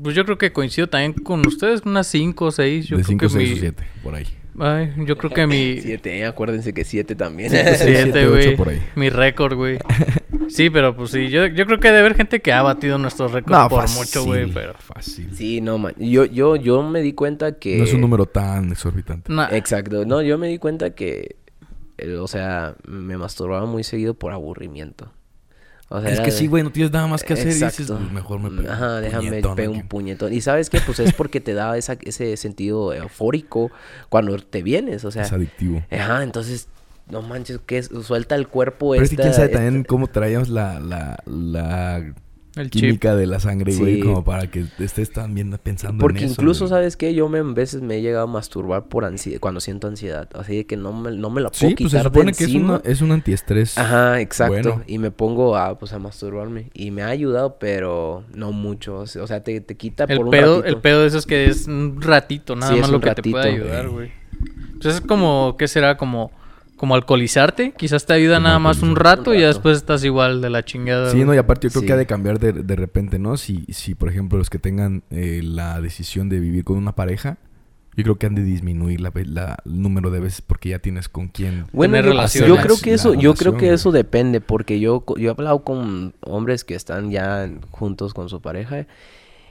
Pues yo creo que coincido también con ustedes, unas 5 o 6. Yo de creo 5, que 6 o mi... 7, por ahí. Ay, yo creo que mi... Siete, eh, acuérdense que siete también. Siete, Siete, siete, güey. Mi récord, güey. Sí, pero pues sí, yo, yo creo que debe haber gente que ha batido nuestros récords No, por fácil, mucho, güey, pero... Fácil. sí, no, man. Yo, yo, yo me di cuenta que. No es un número tan exorbitante. Nah, Exacto. No, yo me di cuenta que. eh, o sea, me masturbaba muy seguido por aburrimiento. O sea, es que de- sí, güey, no tienes nada más que hacer y dices, pues mejor me pego Ajá, un déjame puñetón un puñetón. Y sabes qué, pues es porque te da esa, ese sentido eufórico cuando te vienes, o sea. Es adictivo. Ajá, entonces no manches, que es- suelta el cuerpo Pero es que esta- quién sabe esta- también cómo traíamos la, la, la El chip. química de la sangre, güey, Sí. como para que estés también pensando Porque en eso. incluso, güey. ¿sabes qué? Yo me, a veces me he llegado a masturbar por ansiedad, cuando siento ansiedad. Así de que no me, no me la puedo Sí, pues quitar se supone de que es, una, es un antiestrés. Ajá, exacto. Bueno. Y me pongo a, pues, a masturbarme. Y me ha ayudado, pero no mucho. O sea, te, te quita El por un pedo, ratito. el pedo de eso es que es un ratito, nada Sí, más lo que te puede ayudar, güey. güey. Entonces es como, ¿qué será? Como, como alcoholizarte. Quizás te ayuda nada más un rato Un y ya después estás igual de la chingada. Sí, no, y aparte yo creo Sí. que ha de cambiar de, de repente, ¿no? Si, si, por ejemplo, los que tengan eh, la decisión de vivir con una pareja, yo creo que han de disminuir la, la- el número de veces porque ya tienes con quién. Bueno, tener yo, relaciones. yo creo que eso, yo creo que eso depende, porque yo, yo he hablado con hombres que están ya juntos con su pareja,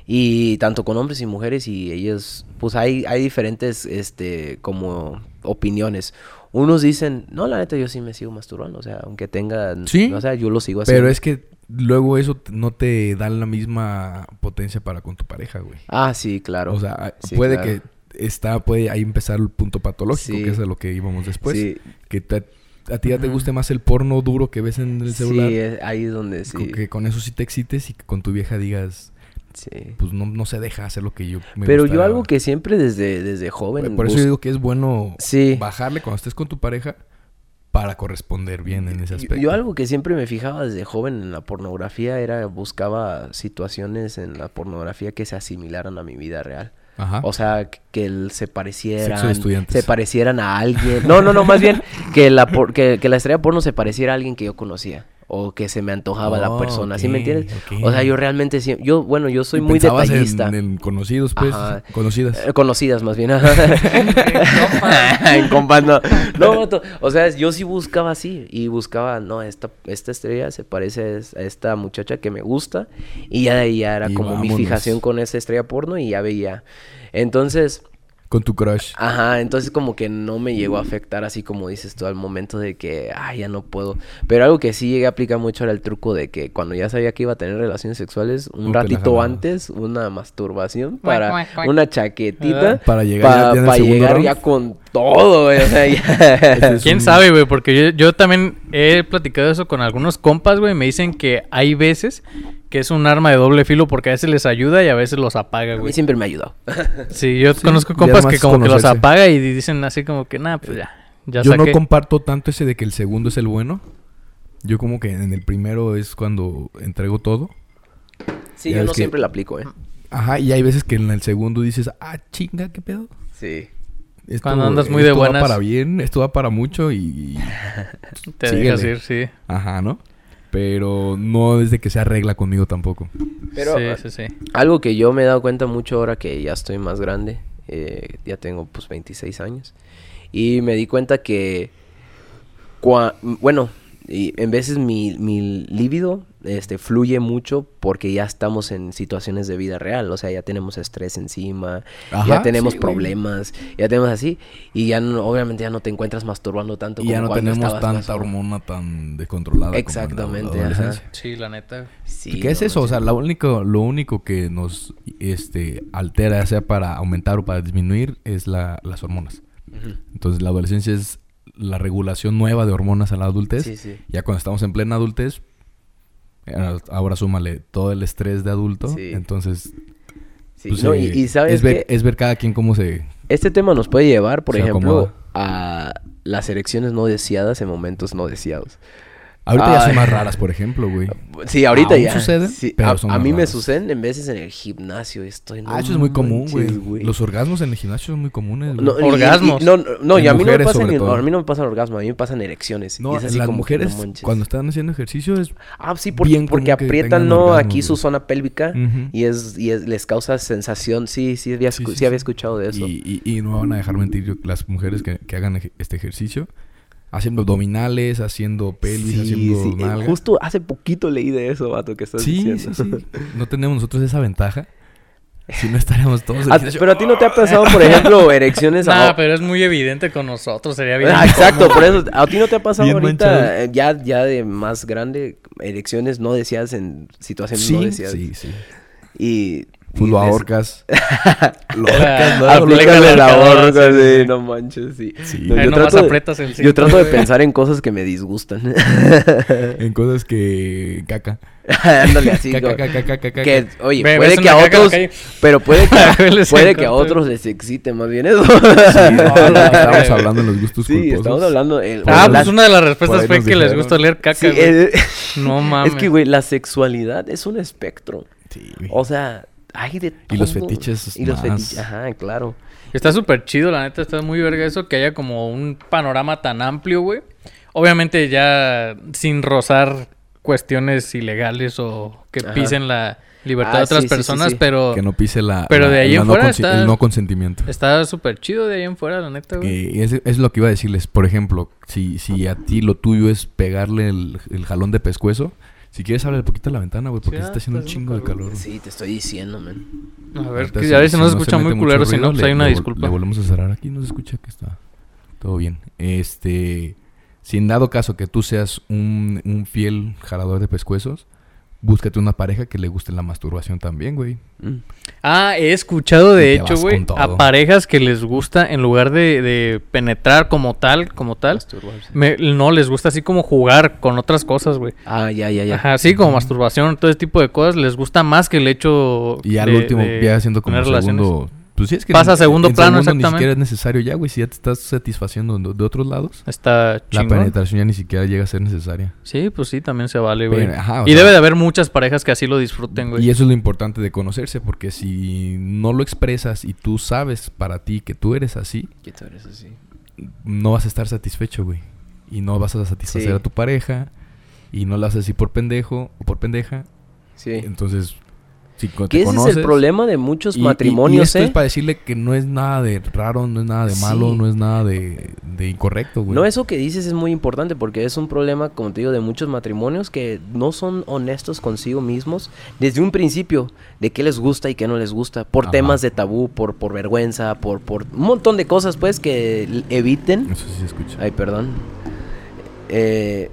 y tanto con hombres y mujeres, y ellos, pues hay, hay diferentes, este, como opiniones. Unos dicen, no, la neta, yo sí me sigo masturbando, o sea, aunque tenga, Sí, o sea, yo lo sigo haciendo. Pero es que luego eso no te da la misma potencia para con tu pareja, güey. Ah, sí, claro. O sea, Sí, puede claro. que está, puede ahí empezar el punto patológico, Sí. que es a lo que íbamos después. sí, Que te- a ti ya te guste más el porno duro que ves en el celular. sí, es- ahí es donde sí. Que con eso sí te excites y que con tu vieja digas, sí. pues no, no se deja hacer lo que yo me Pero yo algo que siempre desde, desde joven... Por eso yo digo que es bueno Sí. bajarle cuando estés con tu pareja para corresponder bien en ese aspecto. Yo algo que siempre me fijaba desde joven en la pornografía era buscaba situaciones en la pornografía que se asimilaran a mi vida real. Ajá. O sea, que- el- se parecieran, se parecieran a alguien. No, no, no, más bien que la por- que, que la estrella porno se pareciera a alguien que yo conocía o que se me antojaba la Oh, persona, ¿sí me entiendes? O sea, yo realmente sí, yo bueno, yo soy muy detallista. En, en conocidos, pues. Ajá. Conocidas. Eh, Conocidas más bien. en compas, no. No, o sea, yo sí buscaba así. Y buscaba, no, esta, esta estrella se parece a es- a esta muchacha que me gusta. Y ya de ahí ya era Y como mi fijación con esa estrella porno y ya veía. Entonces, Con tu crush. ajá, entonces como que no me llegó a afectar así como dices tú al momento de que, ay, ya no puedo. Pero algo que sí llegué a aplicar mucho era el truco de que cuando ya sabía que iba a tener relaciones sexuales, un ratito antes, una masturbación para una chaquetita. Para llegar ya- para ya llegar ya con todo, güey. O sea, ya. ¿Quién sabe, güey? Porque yo, yo también he platicado eso con algunos compas, güey. Me dicen que hay veces que es un arma de doble filo porque a veces les ayuda y a veces los apaga, A mí güey. siempre me ha ayudado. Sí, yo Sí, conozco compas que como que los apaga y dicen así como que, nah, pues ya, ya Yo saqué. no comparto tanto ese de que el segundo es el bueno. Yo como que en el primero es cuando entrego todo. Sí, Ya yo no que- siempre la aplico, eh. Ajá, y hay veces que en el segundo dices, ah, chinga, ¿qué pedo? Sí. Esto, Cuando andas muy de esto buenas. va para bien, esto va para mucho y... Te síguele. dejas ir, sí. Ajá, ¿no? Pero no desde que se arregla conmigo tampoco. Pero, sí, sí, sí. Algo que yo me he dado cuenta mucho ahora que ya estoy más grande, eh, ya tengo pues 26 años, y me di cuenta que, cua- bueno, y en veces mi, mi líbido este, fluye mucho porque ya estamos en situaciones de vida real, o sea, ya tenemos estrés encima, Ajá, ya tenemos sí, güey. problemas, ya tenemos así, y ya no- obviamente ya no te encuentras masturbando tanto Y ya como no cuando tenemos tanta más- hormona tan descontrolada. como en la Exactamente, ajá. Sí, la neta. Sí, ¿Y qué es no eso? O sea, lo único, lo único que nos este, altera, ya sea para aumentar o para disminuir, es la, las hormonas. Entonces, la adolescencia es la regulación nueva de hormonas a la adultez. Sí, sí. Ya cuando estamos en plena adultez, ahora súmale todo el estrés de adulto. Sí. Entonces, Sí, pues, no, eh, y, y sabes es, ver, es ver cada quien cómo se... Este tema nos puede llevar, por ejemplo, acomoda. a las erecciones no deseadas en momentos no deseados. Ahorita ya son más raras, por ejemplo, güey. Sí, ahorita ya. suceden, Sí, pero a, son a mí me suceden en veces en el gimnasio. Estoy Ah, eso es muy común, güey. Los orgasmos en el gimnasio son muy comunes. No, y- y- Orgasmos. no, no, no, y a mí no me pasan a mí no me pasan orgasmos, a mí me pasan erecciones. No, y es así las como que, no mujeres cuando están haciendo ejercicio es... Ah, sí, por- bien porque aprietan, ¿no? orgasmos, Aquí su zona pélvica y es y es, les causa sensación. Sí, sí, había, Sí, sí, sí había escuchado de eso. Y, y, no van a dejar mentir yo, las mujeres que, que hagan este ejercicio. Haciendo abdominales, haciendo pelvis, Sí, haciendo sí, eh, nalga. Justo hace poquito leí de eso, vato, que estás Sí, diciendo. sí, sí. No tenemos nosotros esa ventaja. Si no estaríamos todos... en Ah, pero a ti no te ha pasado, por ejemplo, erecciones Nah, a... pero es muy evidente con nosotros, sería bien. Ah, exacto, por eso. ¿A ti no te ha pasado Bien ahorita, eh, ya, ya de más grande, erecciones no deseadas en situaciones no Sí, deseadas? sí, sí. Y Pues lo ahorcas. lo ahorcas, ¿no? Aplícale la ahorcada, horca, sí, sí, sí. no manches, sí. Sí. No, Ahí yo, trato de, aprietas el yo trato de pensar en cosas que me disgustan. En cosas que... Caca. Ándale así. Caca, caca, caca, caca. que, oye, Ve, puede que a otros, pero puede que, puede que a otros les excite más bien eso. Sí, no, no, estábamos hablando de los gustos Sí, culposos. estamos hablando. el- Ah, las- pues una de las respuestas fue que les gusta leer caca, sí, eh, No mames. es que, güey, la sexualidad es un espectro. Sí, güey. O sea, hay de Y los todo. fetiches Y los más. fetiches, ajá, claro. Está súper chido, la neta, está muy verga eso, que haya como un panorama tan amplio, güey. Obviamente ya sin rozar cuestiones ilegales o que Ajá. pisen la libertad Ah, de otras sí, sí, sí, personas, sí. pero que no pise la... pero la- de ahí la en no fuera está- El no consentimiento. está súper chido de ahí en fuera, la neta, güey. Que es, es lo que iba a decirles. Por ejemplo, si, si a ti lo tuyo es pegarle el, el jalón de pescuezo, si quieres abre un poquito la ventana, güey, porque Sí, se está ah, haciendo un está chingo de haciendo calor. Sí, te estoy diciendo, man. A ver, Ahorita que a ver si no se escucha muy culero, si no, pues hay una le disculpa. Le volvemos a cerrar aquí, no se escucha que está todo bien. Este, si en dado caso que tú seas un, un fiel jalador de pescuezos, búscate una pareja que le guste la masturbación también, güey. Mm. Ah, he escuchado de hecho, güey, a parejas que les gusta en lugar de, de penetrar como tal, como tal, me- no les gusta así como jugar con otras cosas, güey. Ah, ya, ya, ya. Ajá, sí, como masturbación, todo ese tipo de cosas les gusta más que el hecho Y al de- último, de ya haciendo como relaciones. Segundo... Pues sí, es que Pasa a segundo en plano, Ni exactamente. siquiera es necesario ya, güey. Si ya te estás satisfaciendo de, de otros lados, Está la chingón. penetración ya ni siquiera llega a ser necesaria. Sí, pues sí, también se vale, güey. Pero, ajá, o y sea- debe de haber muchas parejas que así lo disfruten, güey. Y eso es lo importante de conocerse, porque si no lo expresas y tú sabes para ti que tú eres así, ¿Qué tú eres así? no vas a estar satisfecho, güey. Y no vas a satisfacer Sí. a tu pareja. Y no lo haces así por pendejo o por pendeja. Sí. Entonces, si Que ese es el problema de muchos y- matrimonios, y esto ¿eh? es para decirle que no es nada de raro, no es nada de malo, Sí. no es nada de, de incorrecto, güey. No, eso que dices es muy importante porque es un problema, como te digo, de muchos matrimonios que no son honestos consigo mismos desde un principio de qué les gusta y qué no les gusta, por Ajá. temas de tabú, por, por vergüenza, por, por un montón de cosas, pues, que eviten. Eso sí se escucha. Ay, perdón. Eh,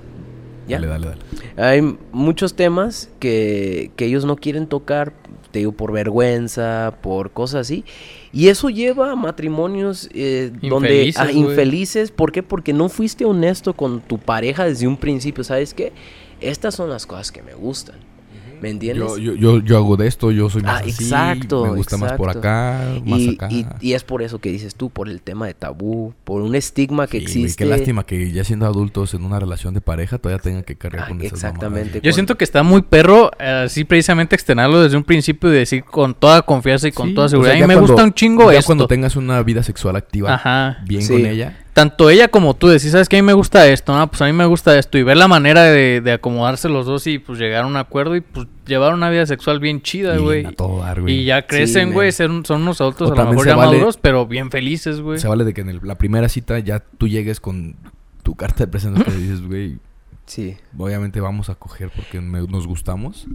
¿ya? Dale, dale, dale. Hay muchos temas que, que ellos no quieren tocar, te digo, por vergüenza, por cosas así. Y eso lleva a matrimonios eh, donde Infelices, ah, infelices. ¿Por qué? Porque no fuiste honesto con tu pareja desde un principio. ¿Sabes qué? Estas son las cosas que me gustan. ¿Me entiendes? Yo, yo, yo, yo hago de esto, yo soy más Ah, así, exacto, me gusta más por acá, más y, acá. y- y es por eso que dices tú, por el tema de tabú, por un estigma que Sí, existe. qué lástima que ya siendo adultos en una relación de pareja todavía tengan que cargar Ah, con exactamente. Yo siento que está muy perro, eh, así precisamente externarlo desde un principio y decir con toda confianza y con Sí, toda o sea, seguridad. ya y me cuando- gusta un chingo ya esto. cuando tengas una vida sexual activa Ajá. bien Sí. con ella. Tanto ella como tú decís, ¿sabes qué? A mí me gusta esto, ¿no? Pues a mí me gusta esto. Y ver la manera de, de acomodarse los dos y pues llegar a un acuerdo y pues llevar una vida sexual bien chida, y güey. a todo dar, güey. Y ya crecen, Sí, güey, un- son unos adultos O a lo mejor ya vale- maduros, pero bien felices, güey. Se vale de que en el- la primera cita ya tú llegues con tu carta de presentación que dices, güey, Sí. obviamente vamos a coger porque me- nos gustamos,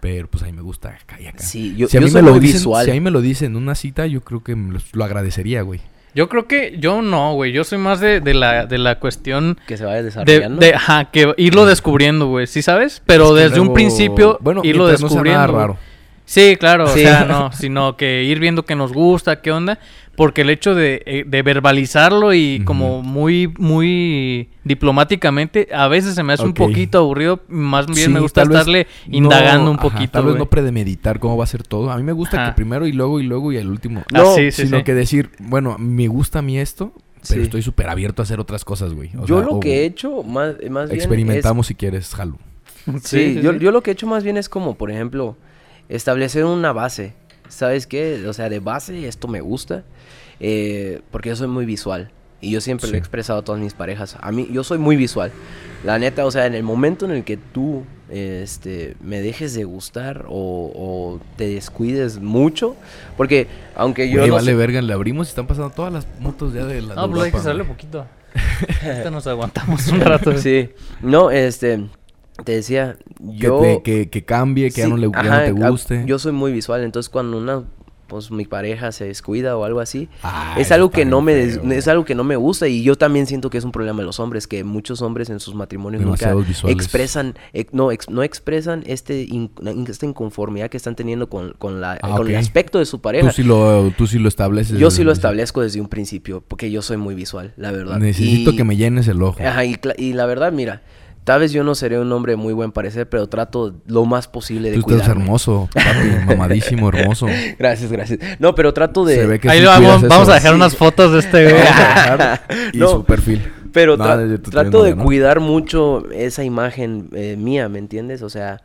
pero pues a mí me gusta acá y acá. Sí, yo, si a yo mí me lo dicen, si a mí me lo dicen en una cita, yo creo que me lo, lo agradecería, güey. Yo creo que yo no, güey. Yo soy más de, de la, de la cuestión que se vaya de, desarrollando. de ajá, que irlo descubriendo, güey. ¿Sí sabes? Pero Es que desde un principio bueno, irlo mientras no sea descubriendo. nada raro. Sí, claro, Sí. o sea, no, sino que ir viendo que nos gusta, qué onda, porque el hecho de, eh, de verbalizarlo y como muy, muy diplomáticamente, a veces se me hace un poquito aburrido, más bien Sí, me gusta estarle no- indagando un ajá, poquito, tal vez no premeditar cómo va a ser todo. A mí me gusta Ajá. que primero y luego y luego y el último. Ah, No, sí, sí, sino sí. que decir, bueno, me gusta a mí esto, pero Sí. estoy súper abierto a hacer otras cosas, güey. Yo sea, lo que he hecho más, más bien experimentamos si quieres, jalo. Sí, yo, yo lo que he hecho más bien es como, por ejemplo, establecer una base. ¿Sabes qué? O sea, de base esto me gusta. eh, porque yo soy muy visual. Y yo siempre lo he expresado a todas mis parejas. A mí, yo soy muy visual. La neta, o sea, en el momento en el que tú este, me dejes de gustar o, o te descuides mucho, porque aunque yo Güey, no vale sé- verga, le abrimos y están pasando todas las motos ya de la No, de pues hay que güey. poquito. Ahorita nos aguantamos un rato. Sí, no, este, te decía, Que, yo... te- que, que cambie, que ya Sí, no, le, ya ajá, no te guste. Yo soy muy visual, entonces cuando una pues mi pareja se descuida o algo así. Ah, es algo que no me des- es algo que no me gusta y yo también siento que es un problema de los hombres que muchos hombres en sus matrimonios nunca visuales. expresan ex- no ex- no expresan este in- esta inconformidad que están teniendo con, con la Ah, con el aspecto de su pareja. Tú sí lo, tú sí lo estableces. yo sí lo establezco desde un principio porque yo soy muy visual, la verdad. Necesito Y- que me llenes el ojo. Ajá, y la verdad, mira, tal vez yo no seré un hombre muy buen parecer, pero trato lo más posible de Tú estás cuidarme. hermoso, papi, mamadísimo, hermoso. Gracias, gracias. No, pero trato de... Se ve que Ahí sí lo vamos, vamos a dejar Sí. unas fotos de este güey. Y No, su perfil. Pero tra- trato de cuidar mucho esa imagen eh, mía, ¿me entiendes? O sea,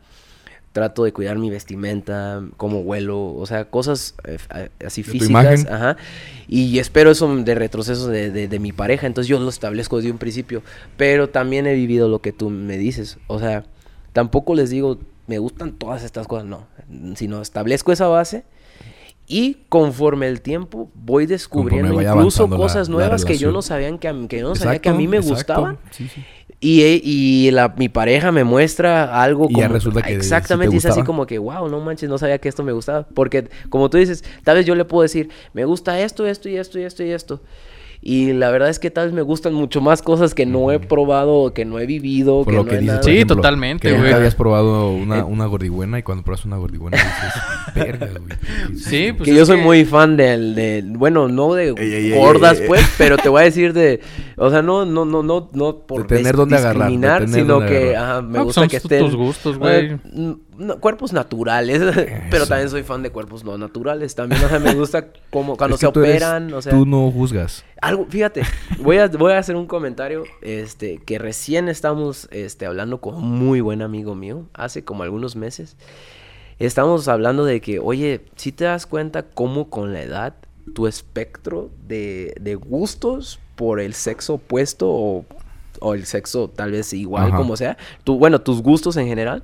trato de cuidar mi vestimenta, cómo huelo, o sea, cosas eh, a- así físicas. Ajá. Y espero eso de retroceso de, de- de mi pareja, entonces yo lo establezco desde un principio. Pero también he vivido lo que tú me dices, o sea, tampoco les digo, me gustan todas estas cosas, no, sino establezco esa base. Y conforme el tiempo voy descubriendo incluso la- cosas la nuevas que yo no sabían que a, que yo no sabía que a mí me Exacto, gustaban. Sí, sí. Y, y la, mi pareja me muestra algo Y ya resulta que te exactamente, y es así como que, wow, no manches, no sabía que esto me gustaba. Porque, como tú dices, tal vez yo le puedo decir, me gusta esto, esto y esto y esto y esto. Y la verdad es que tal vez me gustan mucho más cosas que no he probado, que no he vivido, Por que lo no que he dices, nada. por Sí, ejemplo, totalmente, que güey. nunca habías probado una, Eh. una gordibuena y cuando pruebas una gordibuena dices, verga, güey. Sí, pues que yo soy que- muy fan del, de, bueno, no de Ey, ey, ey, gordas, ey, ey. pues, pero te voy a decir de, o sea, no, no, no, no, no por De tener dónde agarrar, de discriminar, tener sino dónde que, agarrar. ajá, me Ah, pues gusta son que estén tus gustos, güey. no, cuerpos naturales, pero también soy fan de cuerpos no naturales, también, o sea, me gusta como cuando Es que se tú eres- operan, o sea, Tú no juzgas. algo, fíjate, voy a, voy a hacer un comentario, este, que recién estamos, este, hablando con un muy buen amigo mío, hace como algunos meses, estamos hablando de que, oye, si te das cuenta cómo con la edad tu espectro de, de gustos por el sexo opuesto o, o el sexo tal vez igual, Ajá. como sea, tu, bueno, tus gustos en general,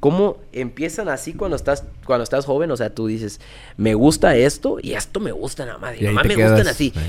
cómo empiezan así cuando estás, cuando estás joven, o sea, tú dices, me gusta esto y esto me gusta nada más, y, nada más me gustan así. eh.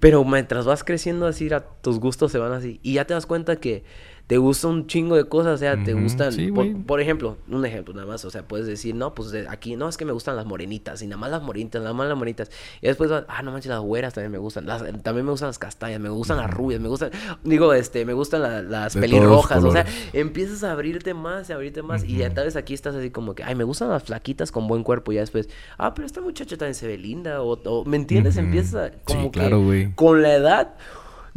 Pero mientras vas creciendo así, ra- tus gustos se van así. Y ya te das cuenta que te gusta un chingo de cosas. O sea, te gustan. sí, por, ejemplo, un ejemplo nada más. O sea, puedes decir, no, pues de aquí, no, es que me gustan las morenitas. Y nada más las morenitas, nada más las morenitas. Y después, vas, ah, no manches, las güeras también me gustan. Las- también me gustan las castañas, me gustan las rubias, me gustan. Digo, este, me gustan la- las De pelirrojas. O sea, empiezas a abrirte más y abrirte más. Y ya tal vez aquí estás así como que, ay, me gustan las flaquitas con buen cuerpo. Y ya después, ah, pero esta muchacha también se ve linda. O, o, ¿me entiendes? Ujú. Empiezas a, como Sí, que claro, güey. con la edad.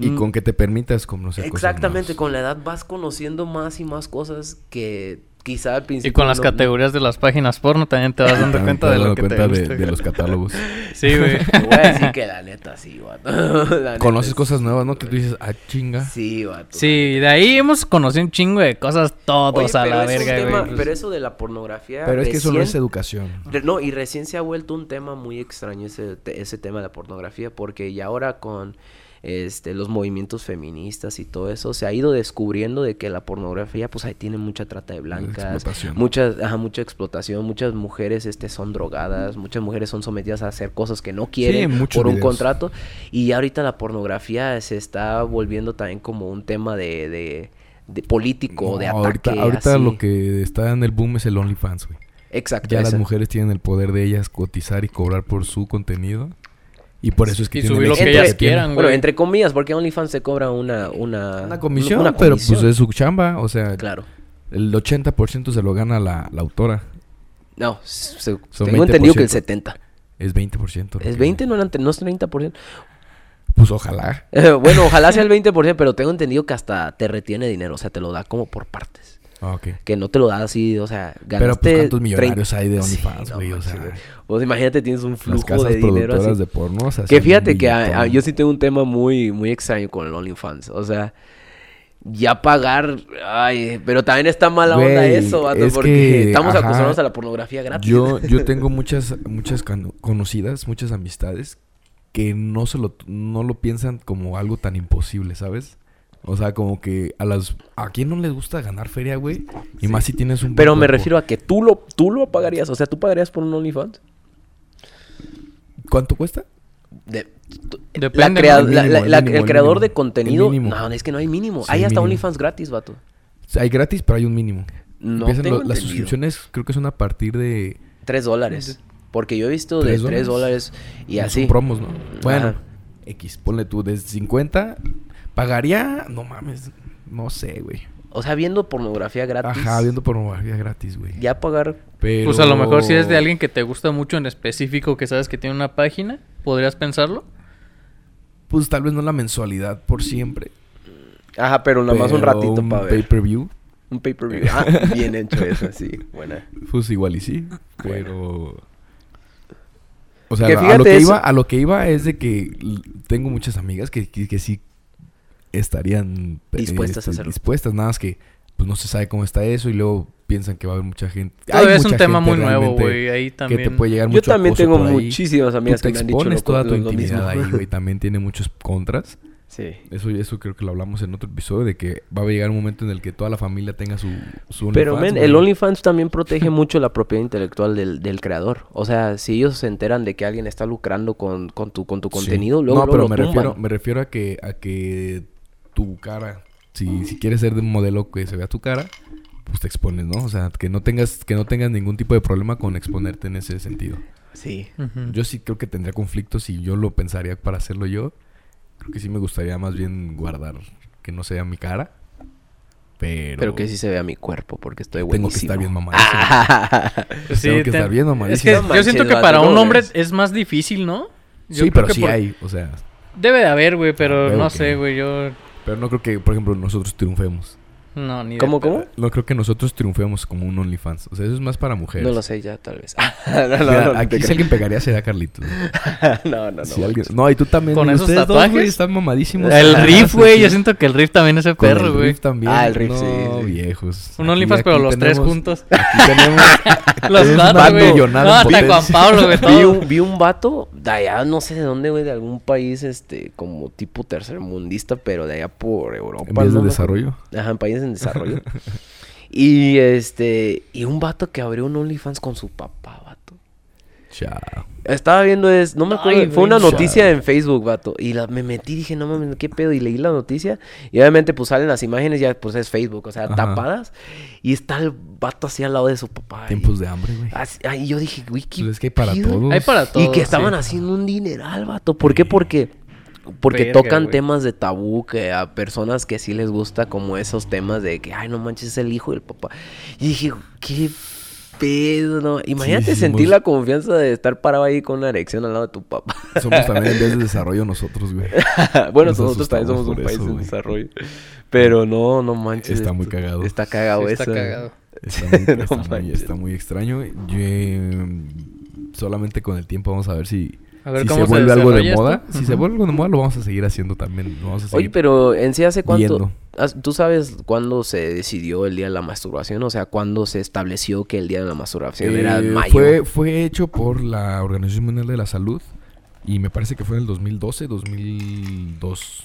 Y mm, con que te permitas conocer cosas Exactamente, nuevas. con la edad vas conociendo más y más cosas que quizá al principio. Y con las no- categorías de las páginas porno también te vas dando cuenta te de das lo que cuenta te de, de los catálogos. Sí, güey. Te voy a decir que la neta sí, vato. Neta Conoces cosas nuevas, ¿no? Que tú dices, ah, chinga. Sí, vato. Sí, de ahí hemos conocido un chingo de cosas todos Oye, a la verga, tema- güey. Pero eso de la pornografía. Pero es que eso no es educación. Re- No, y recién se ha vuelto un tema muy extraño ese, ese tema de la pornografía, porque ya ahora con este, los movimientos feministas y todo eso, se ha ido descubriendo de que la pornografía, pues ahí tiene mucha trata de blancas, explotación. mucha, ajá, mucha explotación, muchas mujeres este, son drogadas, muchas mujeres son sometidas a hacer cosas que no quieren por un videos. contrato, y ahorita la pornografía se está volviendo también como un tema de... de de político, de ataque. ahorita ahorita así. lo que está en el boom es el OnlyFans, güey. Exacto. Ya las mujeres tienen el poder de ellas cotizar y cobrar por su contenido. Y por eso es que Y tienen subir lo que ellas quieran, Bueno, güey. entre comillas, porque OnlyFans se cobra una... Una, Una comisión, una pero pues es su chamba. O sea, Claro. el 80% se lo gana la, la autora. No, se- tengo entendido que el 20%. 70. Es 20%. ¿Es Roque. 20? No, no es 30%. Pues ojalá. Eh, bueno, ojalá sea el 20%, pero tengo entendido que hasta te retiene dinero. O sea, te lo da como por partes. Que no te lo da así, o sea, ganaste... Pero pues cuántos 30 millonarios hay de Sí, OnlyFans, no güey. o sea. Pues imagínate, tienes un las flujo casas de dinero así. de porno. se Que hacen fíjate que ah, ah, yo sí tengo un tema muy, muy extraño con el OnlyFans. O sea, ya pagar. Ay, pero también está mala onda eso, vato, es porque que, estamos ajá, acostumbrados a la pornografía gratis. Yo, yo tengo muchas, muchas conocidas, muchas amistades que no se lo, no lo piensan como algo tan imposible, ¿sabes? O sea, como que a las... ¿A quién no les gusta ganar feria, güey? Y más si tienes un... Pero me cuerpo. refiero a que tú lo, tú lo pagarías. O sea, tú pagarías por un OnlyFans. ¿Cuánto cuesta? De- Depende, la ¿no? crea- El la- mínimo, la- el la- mínimo, el el creador mínimo. de contenido. No, es que no hay mínimo. Sí, hay hasta mínimo. OnlyFans gratis, vato. Hay gratis, pero hay un mínimo. No tengo lo- las suscripciones, creo que son a partir de... Tres dólares. Porque yo he visto de ¿Tres 3 dólares? dólares y No así. Son promos, ¿no? Bueno, Ajá. X, ponle tú, desde 50, pagaría, no mames, no sé, güey. O sea, viendo pornografía gratis. Ajá, viendo pornografía gratis, güey. Ya pagar. Pero... Pues a lo mejor si es de alguien que te gusta mucho en específico, que sabes que tiene una página, ¿podrías pensarlo? Pues tal vez no la mensualidad por siempre. Ajá, pero nada más un ratito para ver. pay-per-view, Un pay-per-view. Ah, bien hecho eso, sí. Buena. pues igual y sí, pero... O sea, Que a lo que, eso- iba, a lo que iba es de que tengo muchas amigas que, que, que sí estarían eh, Dispuestas a este, hacerlo. Dispuestas, nada más que pues no se sabe cómo está eso y luego piensan que va a haber mucha gente. Hay es un mucha tema gente muy nuevo, güey. Ahí Que también. te puede llegar Yo mucho también tengo muchísimas amigas Tú que te me han dicho expones lo- toda tu lo- intimidad mismo. ahí, güey. También tiene muchos contras. Sí. Eso, eso creo que lo hablamos en otro episodio, de que va a llegar un momento en el que toda la familia tenga su, su Pero, OnlyFans, men, güey. el OnlyFans también protege mucho la propiedad intelectual del, del creador. O sea, si ellos se enteran de que alguien está lucrando con, con tu, con tu Sí. contenido, luego, No, luego pero lo me tumban. refiero, me refiero a que, a que tu cara, si, si quieres ser de un modelo que se vea tu cara, pues te expones, ¿no? O sea, que no tengas, que no tengas ningún tipo de problema con exponerte en ese sentido. Sí. Ujú. Yo sí creo que tendría conflictos si yo lo pensaría para hacerlo yo. Creo que sí me gustaría más bien guardar que no sea mi cara. Pero, Pero que sí se vea mi cuerpo, porque estoy tengo buenísimo. que estar bien mamadísimo. Pues Tengo que te- estar bien Es mamadísimo. que No yo siento que para un ¿cómo hombre es más difícil, ¿no? Yo sí, creo pero que sí por- hay, o sea, Debe de haber, güey, pero huevo no que sé, güey. Yo. Pero no creo que, por ejemplo, nosotros triunfemos. No, ni de ¿Cómo, pedo. cómo? No creo que nosotros triunfemos como un OnlyFans. O sea, eso es más para mujeres. No lo sé ya, tal vez. no, no, Mira, no, no, aquí si alguien pegaría sería Carlitos. no, no, no. Si manches. alguien- No, y tú también. ¿Con esos dos, tatuajes? güey, están mamadísimos. El riff, güey. Yo siento que el riff también es el Con perro, el güey. riff también. Ah, el riff, no, sí, sí. viejos. Un OnlyFans, pero los tres juntos. Aquí tenemos... Los una güey. No, hasta Juan. Pablo, güey. Vi Todo. un, vi un vato de allá, no sé de dónde, güey, de algún país, este, como tipo tercermundista, pero de allá por Europa. En vías de desarrollo. Ajá, en países en desarrollo. y este, y un vato que abrió un OnlyFans con su papá, vato. Chao. Estaba viendo es, no me acuerdo, Ay, fue una noticia en Facebook, vato. Y la, me metí, dije, no mames, qué pedo. Y leí la noticia. Y obviamente, pues salen las imágenes, ya pues es Facebook, o sea, Ajá. tapadas. Y está el vato así al lado de su papá. Tiempos y, de hambre, güey. ay, yo dije, güey, qué Pues es que hay para pedo? todos. Hay para todo. Y que estaban sí. haciendo un dineral, vato. ¿Por qué? Porque, porque Verga, tocan temas de tabú que a personas que sí les gusta, como esos temas de que, ay, no manches, es el hijo del papá. Y dije, qué pedo, no. Imagínate sí, sentir la confianza de estar parado ahí con una erección al lado de tu papá. Somos también en vías de desarrollo nosotros, güey. bueno, Nos nosotros también somos un país en desarrollo. Pero no, no manches. Está muy cagado. Está cagado Sí, está eso. cagado. Está muy, No está muy- manches. está muy extraño. Yo, eh, solamente con el tiempo vamos a ver si, A ver si cómo se se vuelve algo de moda. Si se vuelve algo de moda, lo vamos a seguir haciendo también. Lo vamos a Oye, seguir pero en sí hace cuánto... viendo. ¿Tú sabes cuándo se decidió el día de la masturbación? O sea, ¿cuándo se estableció que el día de la masturbación era Eh, en mayo? Fue, fue hecho por la Organización Mundial de la Salud y me parece que fue en el 2012, 2002.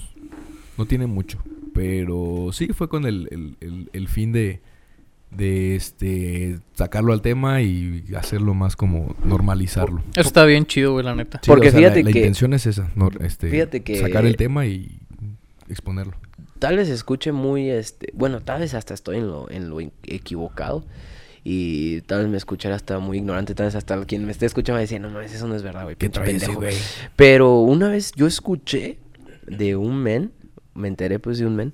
No tiene mucho, pero sí fue con el, el- el- el fin de, de este sacarlo al tema y hacerlo más como normalizarlo. Eso está bien chido, güey, la neta. Sí, Porque o sea, la- fíjate la, que- intención es esa, no, este, Fíjate que- sacar el tema y exponerlo. Tal vez escuche muy, este... Bueno, tal vez hasta estoy en lo, en lo equivocado. Y tal vez me escuchará hasta muy ignorante. Tal vez hasta quien me esté escuchando va a decir, no mames, eso no es verdad, güey. ¿Qué pinche trae ese pendejo". güey? Pero una vez yo escuché de un men, me enteré pues de un men,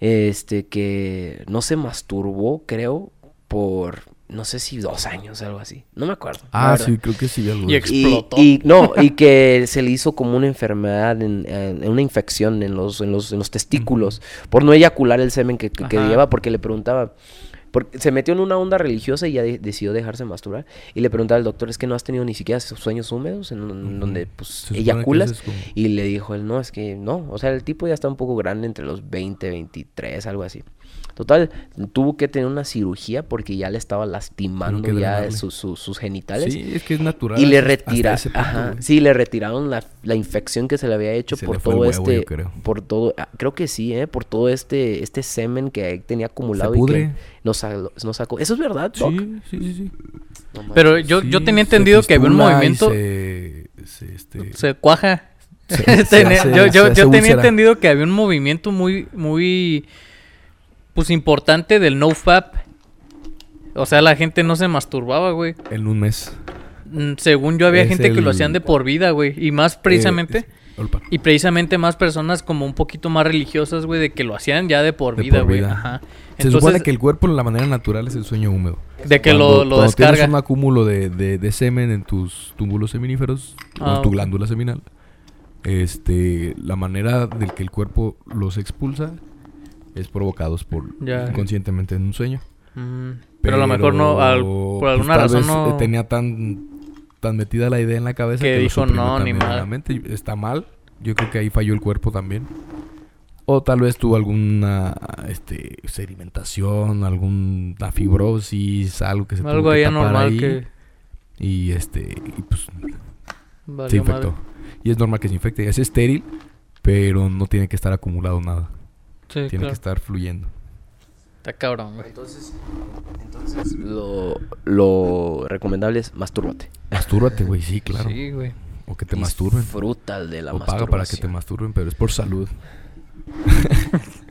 este que no se masturbó, creo, por no sé si dos años, algo así. No me acuerdo. Ah, sí, creo que sí algo. Y de ex- eso. Y, explotó. y no, y que se le hizo como una enfermedad, en, en- una infección en los, en los, en los testículos, por no eyacular el semen que, que, que lleva, porque le preguntaba, porque se metió en una onda religiosa y ya de- decidió dejarse masturbar, y le preguntaba al doctor, es que no has tenido ni siquiera sueños húmedos en, donde pues eyaculas, eso es como- y le dijo él, no, es que no, o sea, el tipo ya está un poco grande, entre los 20, 23, algo así. Total, tuvo que tener una cirugía porque ya le estaba lastimando ya sus- genitales. Sí, es que es natural. Y le retira, punto, ajá, sí, le retiraron la, la infección que se le había hecho Se por le fue el todo huevo, este, yo creo. por todo, ah, creo que sí, eh, por todo este, este semen que tenía acumulado Se y que pudre. nos, nos sacó. Eso es verdad, Doc? Sí, sí, sí, sí. No. Pero yo, yo tenía entendido que había un movimiento. Se, se, este, Se cuaja. yo se yo, yo tenía entendido que había un movimiento muy, muy, pues importante del no-fap. O sea, la gente no se masturbaba, güey. En un mes. mm, según yo había Es gente que lo hacían de por vida, güey. Y más precisamente, Eh, y precisamente más personas como un poquito más religiosas, güey, de que lo hacían ya de por De vida, por güey. vida. Ajá. Se supone que el cuerpo, la manera natural, es el sueño húmedo. de que Cuando- lo, lo cuando descarga. tienes un acúmulo de, de- de semen en tus túbulos seminíferos, o Ah, en tu ok. glándula seminal, este, la manera del que el cuerpo los expulsa es provocados por Ya. inconscientemente en un sueño. Mm, pero, a lo mejor no, al- por pues, alguna tal razón vez, no... eh, tenía tan tan metida la idea en la cabeza Que dijo, "No, ni también en madre". la mente. Está mal. Yo creo que ahí falló el cuerpo también. O tal vez tuvo alguna este, sedimentación, alguna fibrosis, algo que se tuvo Algo que ahí tapar anormal ahí, que... Y este, y pues se infectó. madre. Y es normal que se infecte. Es estéril, pero no tiene que estar acumulado nada. Sí, tiene claro. que estar fluyendo. Está cabrón, güey. Entonces, entonces lo, lo recomendable es mastúrbate. Mastúrbate, güey, sí, claro. Sí, güey. O que te masturben. Disfruta de la O paga para que te masturbación. masturben, pero es por salud.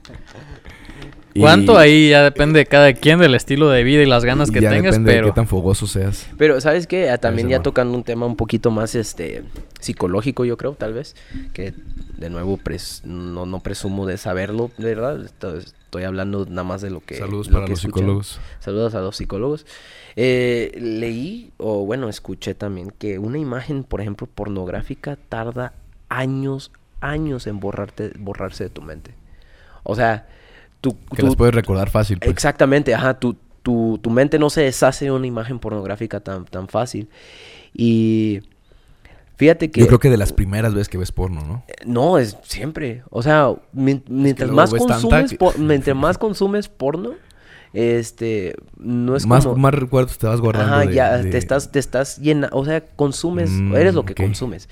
Y- ¿Cuánto ahí ya depende de cada quien, del estilo de vida y las ganas que ya tengas, depende pero... de qué tan fogoso seas. Pero, ¿sabes qué? Ah, También ya tocando un tema un poquito más este psicológico, yo creo, tal vez. Que de nuevo pres- no, no presumo de saberlo, de verdad. Esto- Estoy hablando nada más de lo que. Saludos lo para que los psicólogos. Saludos a los psicólogos. Eh, leí, o bueno, escuché también que una imagen, por ejemplo, pornográfica tarda años, años en borrarte, borrarse de tu mente. O sea, tú... Que tú- las puedes recordar fácil. pues. Exactamente, ajá, tu, tu, tu mente no se deshace de una imagen pornográfica tan, tan fácil. Y fíjate que... Yo creo que de las primeras veces que ves porno, ¿no? No, es siempre. O sea, mien- mientras más consumes, que- por- mientras más consumes porno, este, no es más, como... más recuerdos te vas guardando. Ajá, de- ya de- te estás, te estás llena, o sea, consumes, Mm, eres lo que consumes.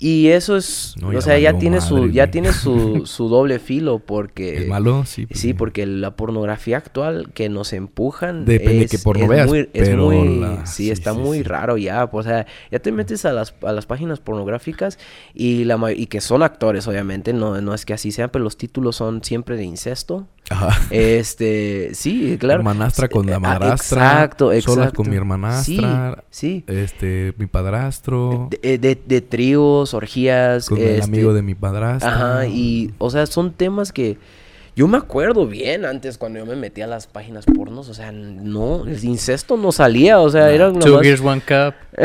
Y eso es, No, o sea, ya tiene su, ya tiene su, su doble filo porque ¿Es malo? Sí. pues Sí, porque la pornografía actual que nos empujan Depende de es, qué porno es veas, muy, es muy- la- sí, sí, está sí, muy sí. raro ya, o sea, ya te metes a las, a las páginas pornográficas y la y que son actores, obviamente, no, no es que así sean, pero los títulos son siempre de incesto. Ajá. Este, sí, claro. Hermanastra con la Ah, madrastra. Exacto, exacto. Solas con mi hermanastra. Sí, sí. Este, mi padrastro. De, eh, de- de tríos, orgías. con el este, amigo de mi padrastro. Ajá, y, o sea, son temas que yo me acuerdo bien antes cuando yo me metía a las páginas pornos, o sea, no, el incesto no salía, o sea, No. eran Two nomás- Gears, One Cup.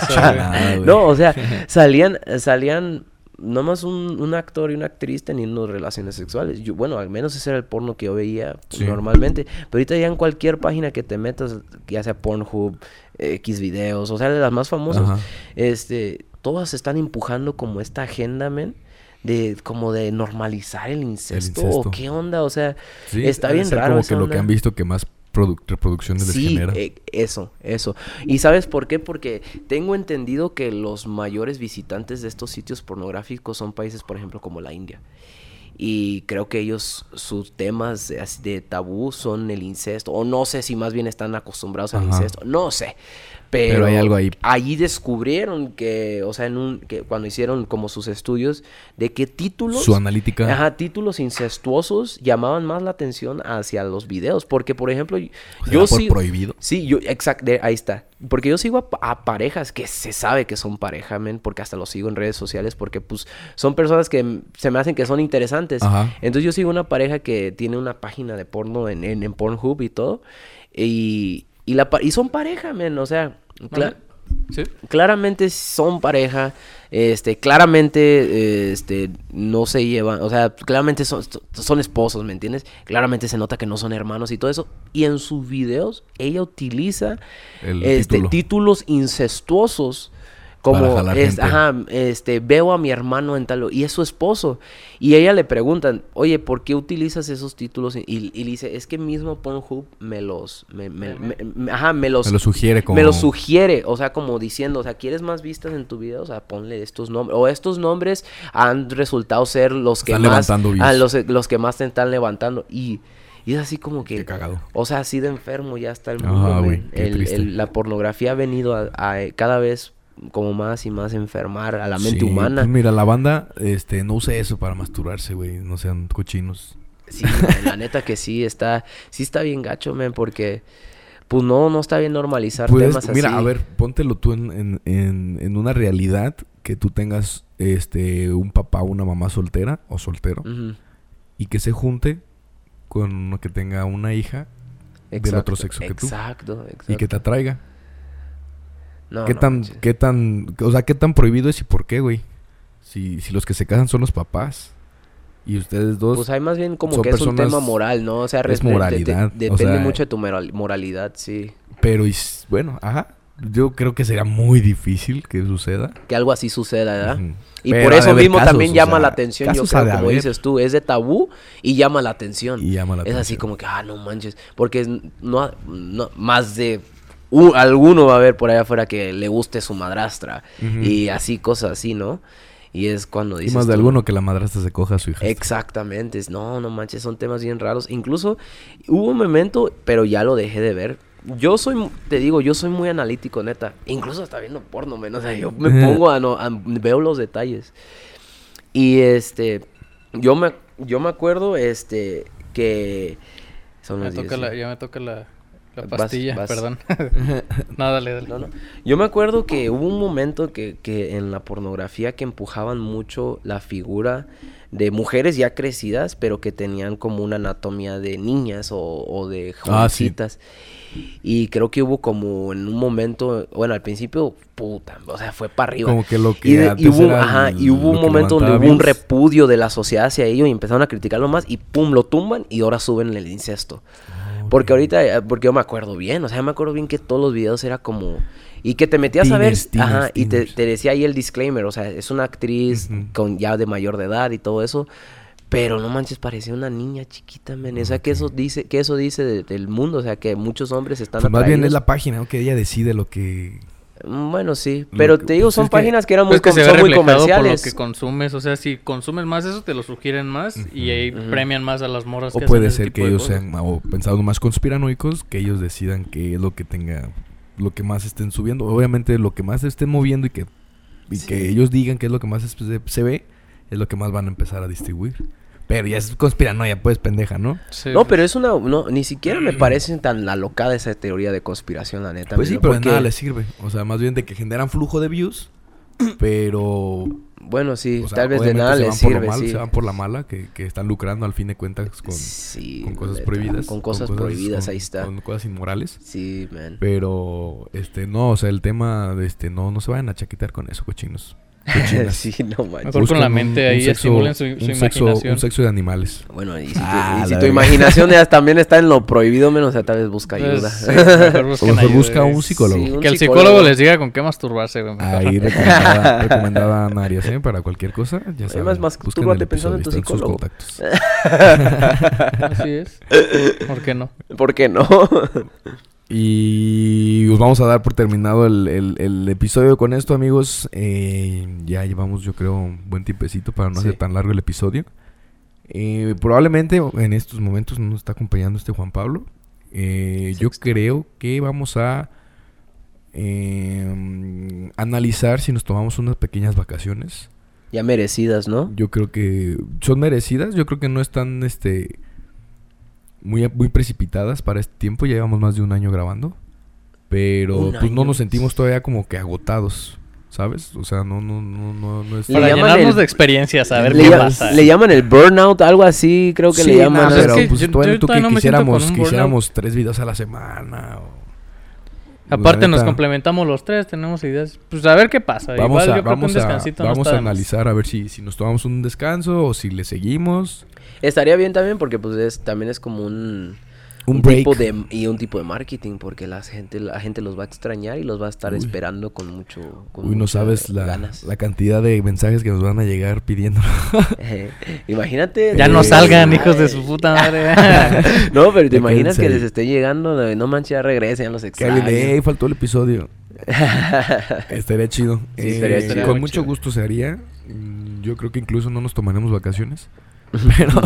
Cochinada, güey. no, o sea, salían, salían nomás un, un actor y una actriz teniendo relaciones sexuales. Yo, bueno, al menos ese era el porno que yo veía Sí. normalmente. Pero ahorita ya en cualquier página que te metas, ya sea Pornhub, X videos, o sea, de las más famosas, Ajá. este, todas están empujando como esta agenda, men, de como de normalizar el incesto, incesto. o qué onda, o sea, Sí, está bien raro Como esa que lo que han visto que más produ- reproducciones les Sí, genera. eh, eso, eso. ¿Y sabes por qué? Porque tengo entendido que los mayores visitantes de estos sitios pornográficos son países, por ejemplo, como la India. Y creo que ellos, sus temas de, de tabú son el incesto. O no sé si más bien están acostumbrados al incesto. No sé. Pero, Pero hay algo ahí. Allí descubrieron que, o sea, en un, que cuando hicieron como sus estudios, de qué títulos. Su analítica. Ajá, títulos incestuosos llamaban más la atención hacia los videos. Porque, por ejemplo, ¿Será yo por sí. prohibido. Sí, yo, exacto, ahí está. Porque yo sigo a, pa- a parejas que se sabe que son pareja, men, porque hasta los sigo en redes sociales, porque pues son personas que se me hacen que son interesantes. Ajá. Entonces yo sigo una pareja que tiene una página de porno en, en, en Pornhub y todo. Y, y, la, y son pareja, men, o sea, cla- Sí. claramente son pareja, este, claramente, este, no se llevan, o sea, claramente son, son esposos, ¿me entiendes? Claramente se nota que no son hermanos y todo eso. Y en sus videos ella utiliza El este, título. títulos incestuosos. Como, Para jalar es- gente. ajá, este, veo a mi hermano en tal, y es su esposo. Y ella le preguntan, oye, ¿por qué utilizas esos títulos? Y, y le dice, es que mismo Pornhub me los, me, me- me- me- ajá, me los, Me lo sugiere como. me lo sugiere, o sea, como diciendo, o sea, ¿quieres más vistas en tu video? O sea, ponle estos nombres. O estos nombres han resultado ser los que Están más. ah, los, los que más te están levantando. Y, y es así como que. Qué cagado. O sea, así de enfermo ya está el Ah, mundo. güey, El- triste. el- la pornografía ha venido a, a cada vez como más y más enfermar a la mente Sí, humana. pues mira, la banda, este, no use eso para masturbarse, güey. No sean cochinos. Sí, man, la neta que sí está, sí está bien gacho, men, porque pues no, no está bien normalizar Pues, temas mira, así. a ver, póntelo tú en, en, en, en una realidad que tú tengas este un papá o una mamá soltera o soltero y que se junte con uno que tenga una hija Del otro sexo que tú. Exacto, exacto. y que te atraiga. No, ¿Qué no tan, manches. qué tan, o sea, qué tan prohibido es y por qué, güey? Si, si los que se casan son los papás y ustedes dos, Pues hay más bien como que es un tema moral, ¿no? O sea, es respe- te- te- moralidad, o depende sea- mucho de tu moral- moralidad, sí. pero y bueno, ajá, yo creo que sería muy difícil que suceda. Que algo así suceda, ¿verdad? Y Pero por eso mismo casos, también o llama sea, la atención, yo creo, como dices tú, es de tabú y llama la atención. Y llama la es así como que, ah, no manches, porque no, no- más de alguno va a haber por allá afuera que le guste su madrastra y así, cosas así, ¿no? Y es cuando Y dices más de tú, alguno que la madrastra se coja a su hija. Exactamente, no, no manches, son temas bien raros. Incluso hubo un momento, pero ya lo dejé de ver. Yo soy, te digo, yo soy muy analítico, neta. Incluso hasta viendo porno, men, o sea, yo me pongo a, no, a- veo los detalles. Y este, yo me, yo me acuerdo, este, que son Me las toca 10, la- ¿sí? ya me toca la, la pastilla, vas. perdón. no, dale, dale. No, no. Yo me acuerdo que hubo un momento que, que en la pornografía que empujaban mucho la figura de mujeres ya crecidas, pero que tenían como una anatomía de niñas o, o de Ah, sí. jovencitas. Y creo que hubo como en un momento, bueno, al principio, puta, o sea, fue para arriba. Como que lo que Y, de- y hubo, era ajá, el- y hubo un momento donde hubo un repudio de la sociedad hacia ello y empezaron a criticarlo más y pum, lo tumban y ahora suben el incesto. Porque ahorita, eh, porque yo me acuerdo bien, o sea, me acuerdo bien que todos los videos era como... Y que te metías a ver, Teeners, teeners, ajá, y te, decía ahí el disclaimer, o sea, es una actriz con ya de mayor de edad y todo eso, pero no manches, parecía una niña chiquita, men, o sea, que eso dice, que eso dice de- del mundo, o sea, que muchos hombres están Pues más bien es la página, ¿no? Que ella decide lo que... Bueno, sí, Lo pero que- te digo, pues son que- páginas que eran muy, Pues que com- se ve son muy reflejado por lo comerciales. que consumes. O sea, si consumes más eso, te lo sugieren más y ahí premian más a las morras O que puede hacen ser que ellos cosas. sean, o pensando más conspiranoicos, que ellos decidan qué es lo que tenga, lo que más estén subiendo. Obviamente lo que más estén moviendo y que, y Sí. que ellos digan qué es lo que más se, se ve, es lo que más van a empezar a distribuir. Pero ya es conspiranoia, pues, pendeja, ¿no? Sí, No, pues. pero es una... No, ni siquiera me parece tan alocada esa teoría de conspiración, la neta. Pues sí, pero de porque- nada les sirve. O sea, más bien de que generan flujo de views, pero... Bueno, sí, o sea, tal vez de nada se les sirve, mal- sí. Se van por la mala, que, que están lucrando al fin de cuentas con, Sí, con cosas neta, prohibidas. Con cosas prohibidas, ahí está. Con cosas inmorales. Sí, man. Pero, este, no, o sea, el tema de este, no, no se vayan a chaquetar con eso, cochinos. Sí, no manches. Mejor con la mente ahí, estimulen su- su un sexo, imaginación. un sexo de animales. Bueno, y si, tu- Ah, y si tu imaginación ya también está en lo prohibido, menos, o sea, tal vez busca Pues, ayuda. sí, mejor mejor ayuda, busca un psicólogo. Sí, un Que el psicólogo. psicólogo les diga con qué masturbarse, güey. Ahí recomendada, recomendada Ana Arias, ¿eh? Para cualquier cosa, ya saben. Además, mastúrbate pensando en tu sus psicólogo. contactos. Así es. ¿Por qué no? ¿Por qué no? Y os vamos a dar por terminado el, el- el episodio con esto, amigos. Eh, ya llevamos, yo creo, un buen tiempecito para no Sí. hacer tan largo el episodio. Eh, probablemente en estos momentos no nos está acompañando este Juan Pablo. Eh, yo creo que vamos a eh, analizar si nos tomamos unas pequeñas vacaciones. ya merecidas, ¿no? Yo creo que son merecidas. Yo creo que no están este muy, muy precipitadas para este tiempo. Ya llevamos más de un año grabando. Pero pues no nos sentimos todavía como que agotados. ¿Sabes? O sea, no, no, no, no, no es. Para llenarnos el- de experiencias, a ver le, qué pasa. le llaman el burnout, algo así, creo que Sí, le llaman. nah, es pero que pues yo- todavía yo tú que no quisiéramos, tres videos a la semana. o- Aparte La nos complementamos los tres, tenemos ideas. Pues a ver qué pasa. Vamos Igual a, yo creo que un vamos a, descansito no vamos está a analizar a ver si, si nos tomamos un descanso o si le seguimos. Estaría bien también porque pues es, también es como un, Un un break. tipo de y un tipo de marketing porque la gente la gente los va a extrañar y los va a estar Uy. esperando con mucho con Uy, no sabes la, ganas. la cantidad de mensajes que nos van a llegar pidiendo. Eh, imagínate Ya no Eh, salgan, hijos de su puta madre. no, pero te imaginas que les esté llegando, de, no manches, ya regresen, ya los que extraño. alguien de, "Ey, faltó el episodio. Estaría chido. Sí, estaría Eh, chido. Con mucho chido. gusto se haría. Mm, Yo creo que incluso no nos tomaremos vacaciones. Pero,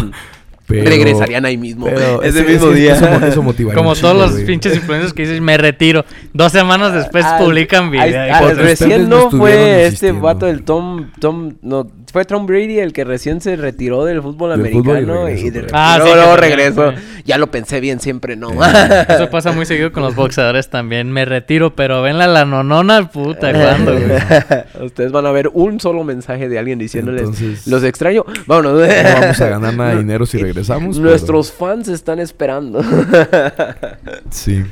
pero- Regresarían ahí mismo, pero ese es- mismo día. Eso, mo- eso motivaría Como todos los güey. pinches influencers que dices, me retiro. Dos semanas después Ah, publican video. ah, recién no fue este insistiendo. vato del Tom, Tom, no, fue Tom Brady el que recién se retiró del fútbol Del fútbol y americano y, de pero- Ah, sí, luego también fue. Ya lo pensé bien, siempre no. Eso pasa muy seguido con los boxeadores también. Me retiro, pero ven la nonona, puta, ¿cuándo, güey? Ustedes van a ver un solo mensaje de alguien diciéndoles, Entonces- los extraño. Vámonos. No vamos a ganar nada de dinero si regresamos. pero- Nuestros fans están esperando. Sí.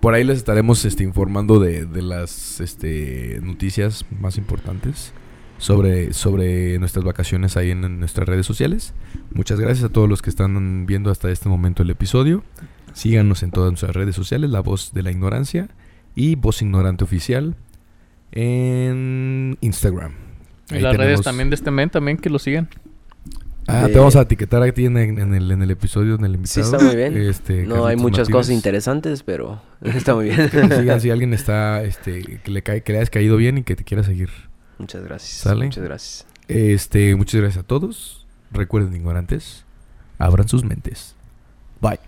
Por ahí les estaremos este, informando de, de las este, noticias más importantes sobre, sobre nuestras vacaciones ahí en, en nuestras redes sociales. Muchas gracias a todos los que están viendo hasta este momento el episodio. Síganos en todas nuestras redes sociales, La Voz de la Ignorancia y Voz Ignorante Oficial en Instagram. Y Ahí las redes también de este men también que lo sigan. Ah, de- te vamos a etiquetar a ti en, en el, en el episodio, en el Sí, invitado. está muy bien. Este, no hay muchas cosas interesantes, pero está muy bien. Que sigan si alguien está, este, que le, cae, que le hayas caído bien y que te quiera seguir. Muchas gracias. ¿Sale? Muchas gracias. Este, muchas gracias a todos. Recuerden, ignorantes, abran sus mentes. Bye.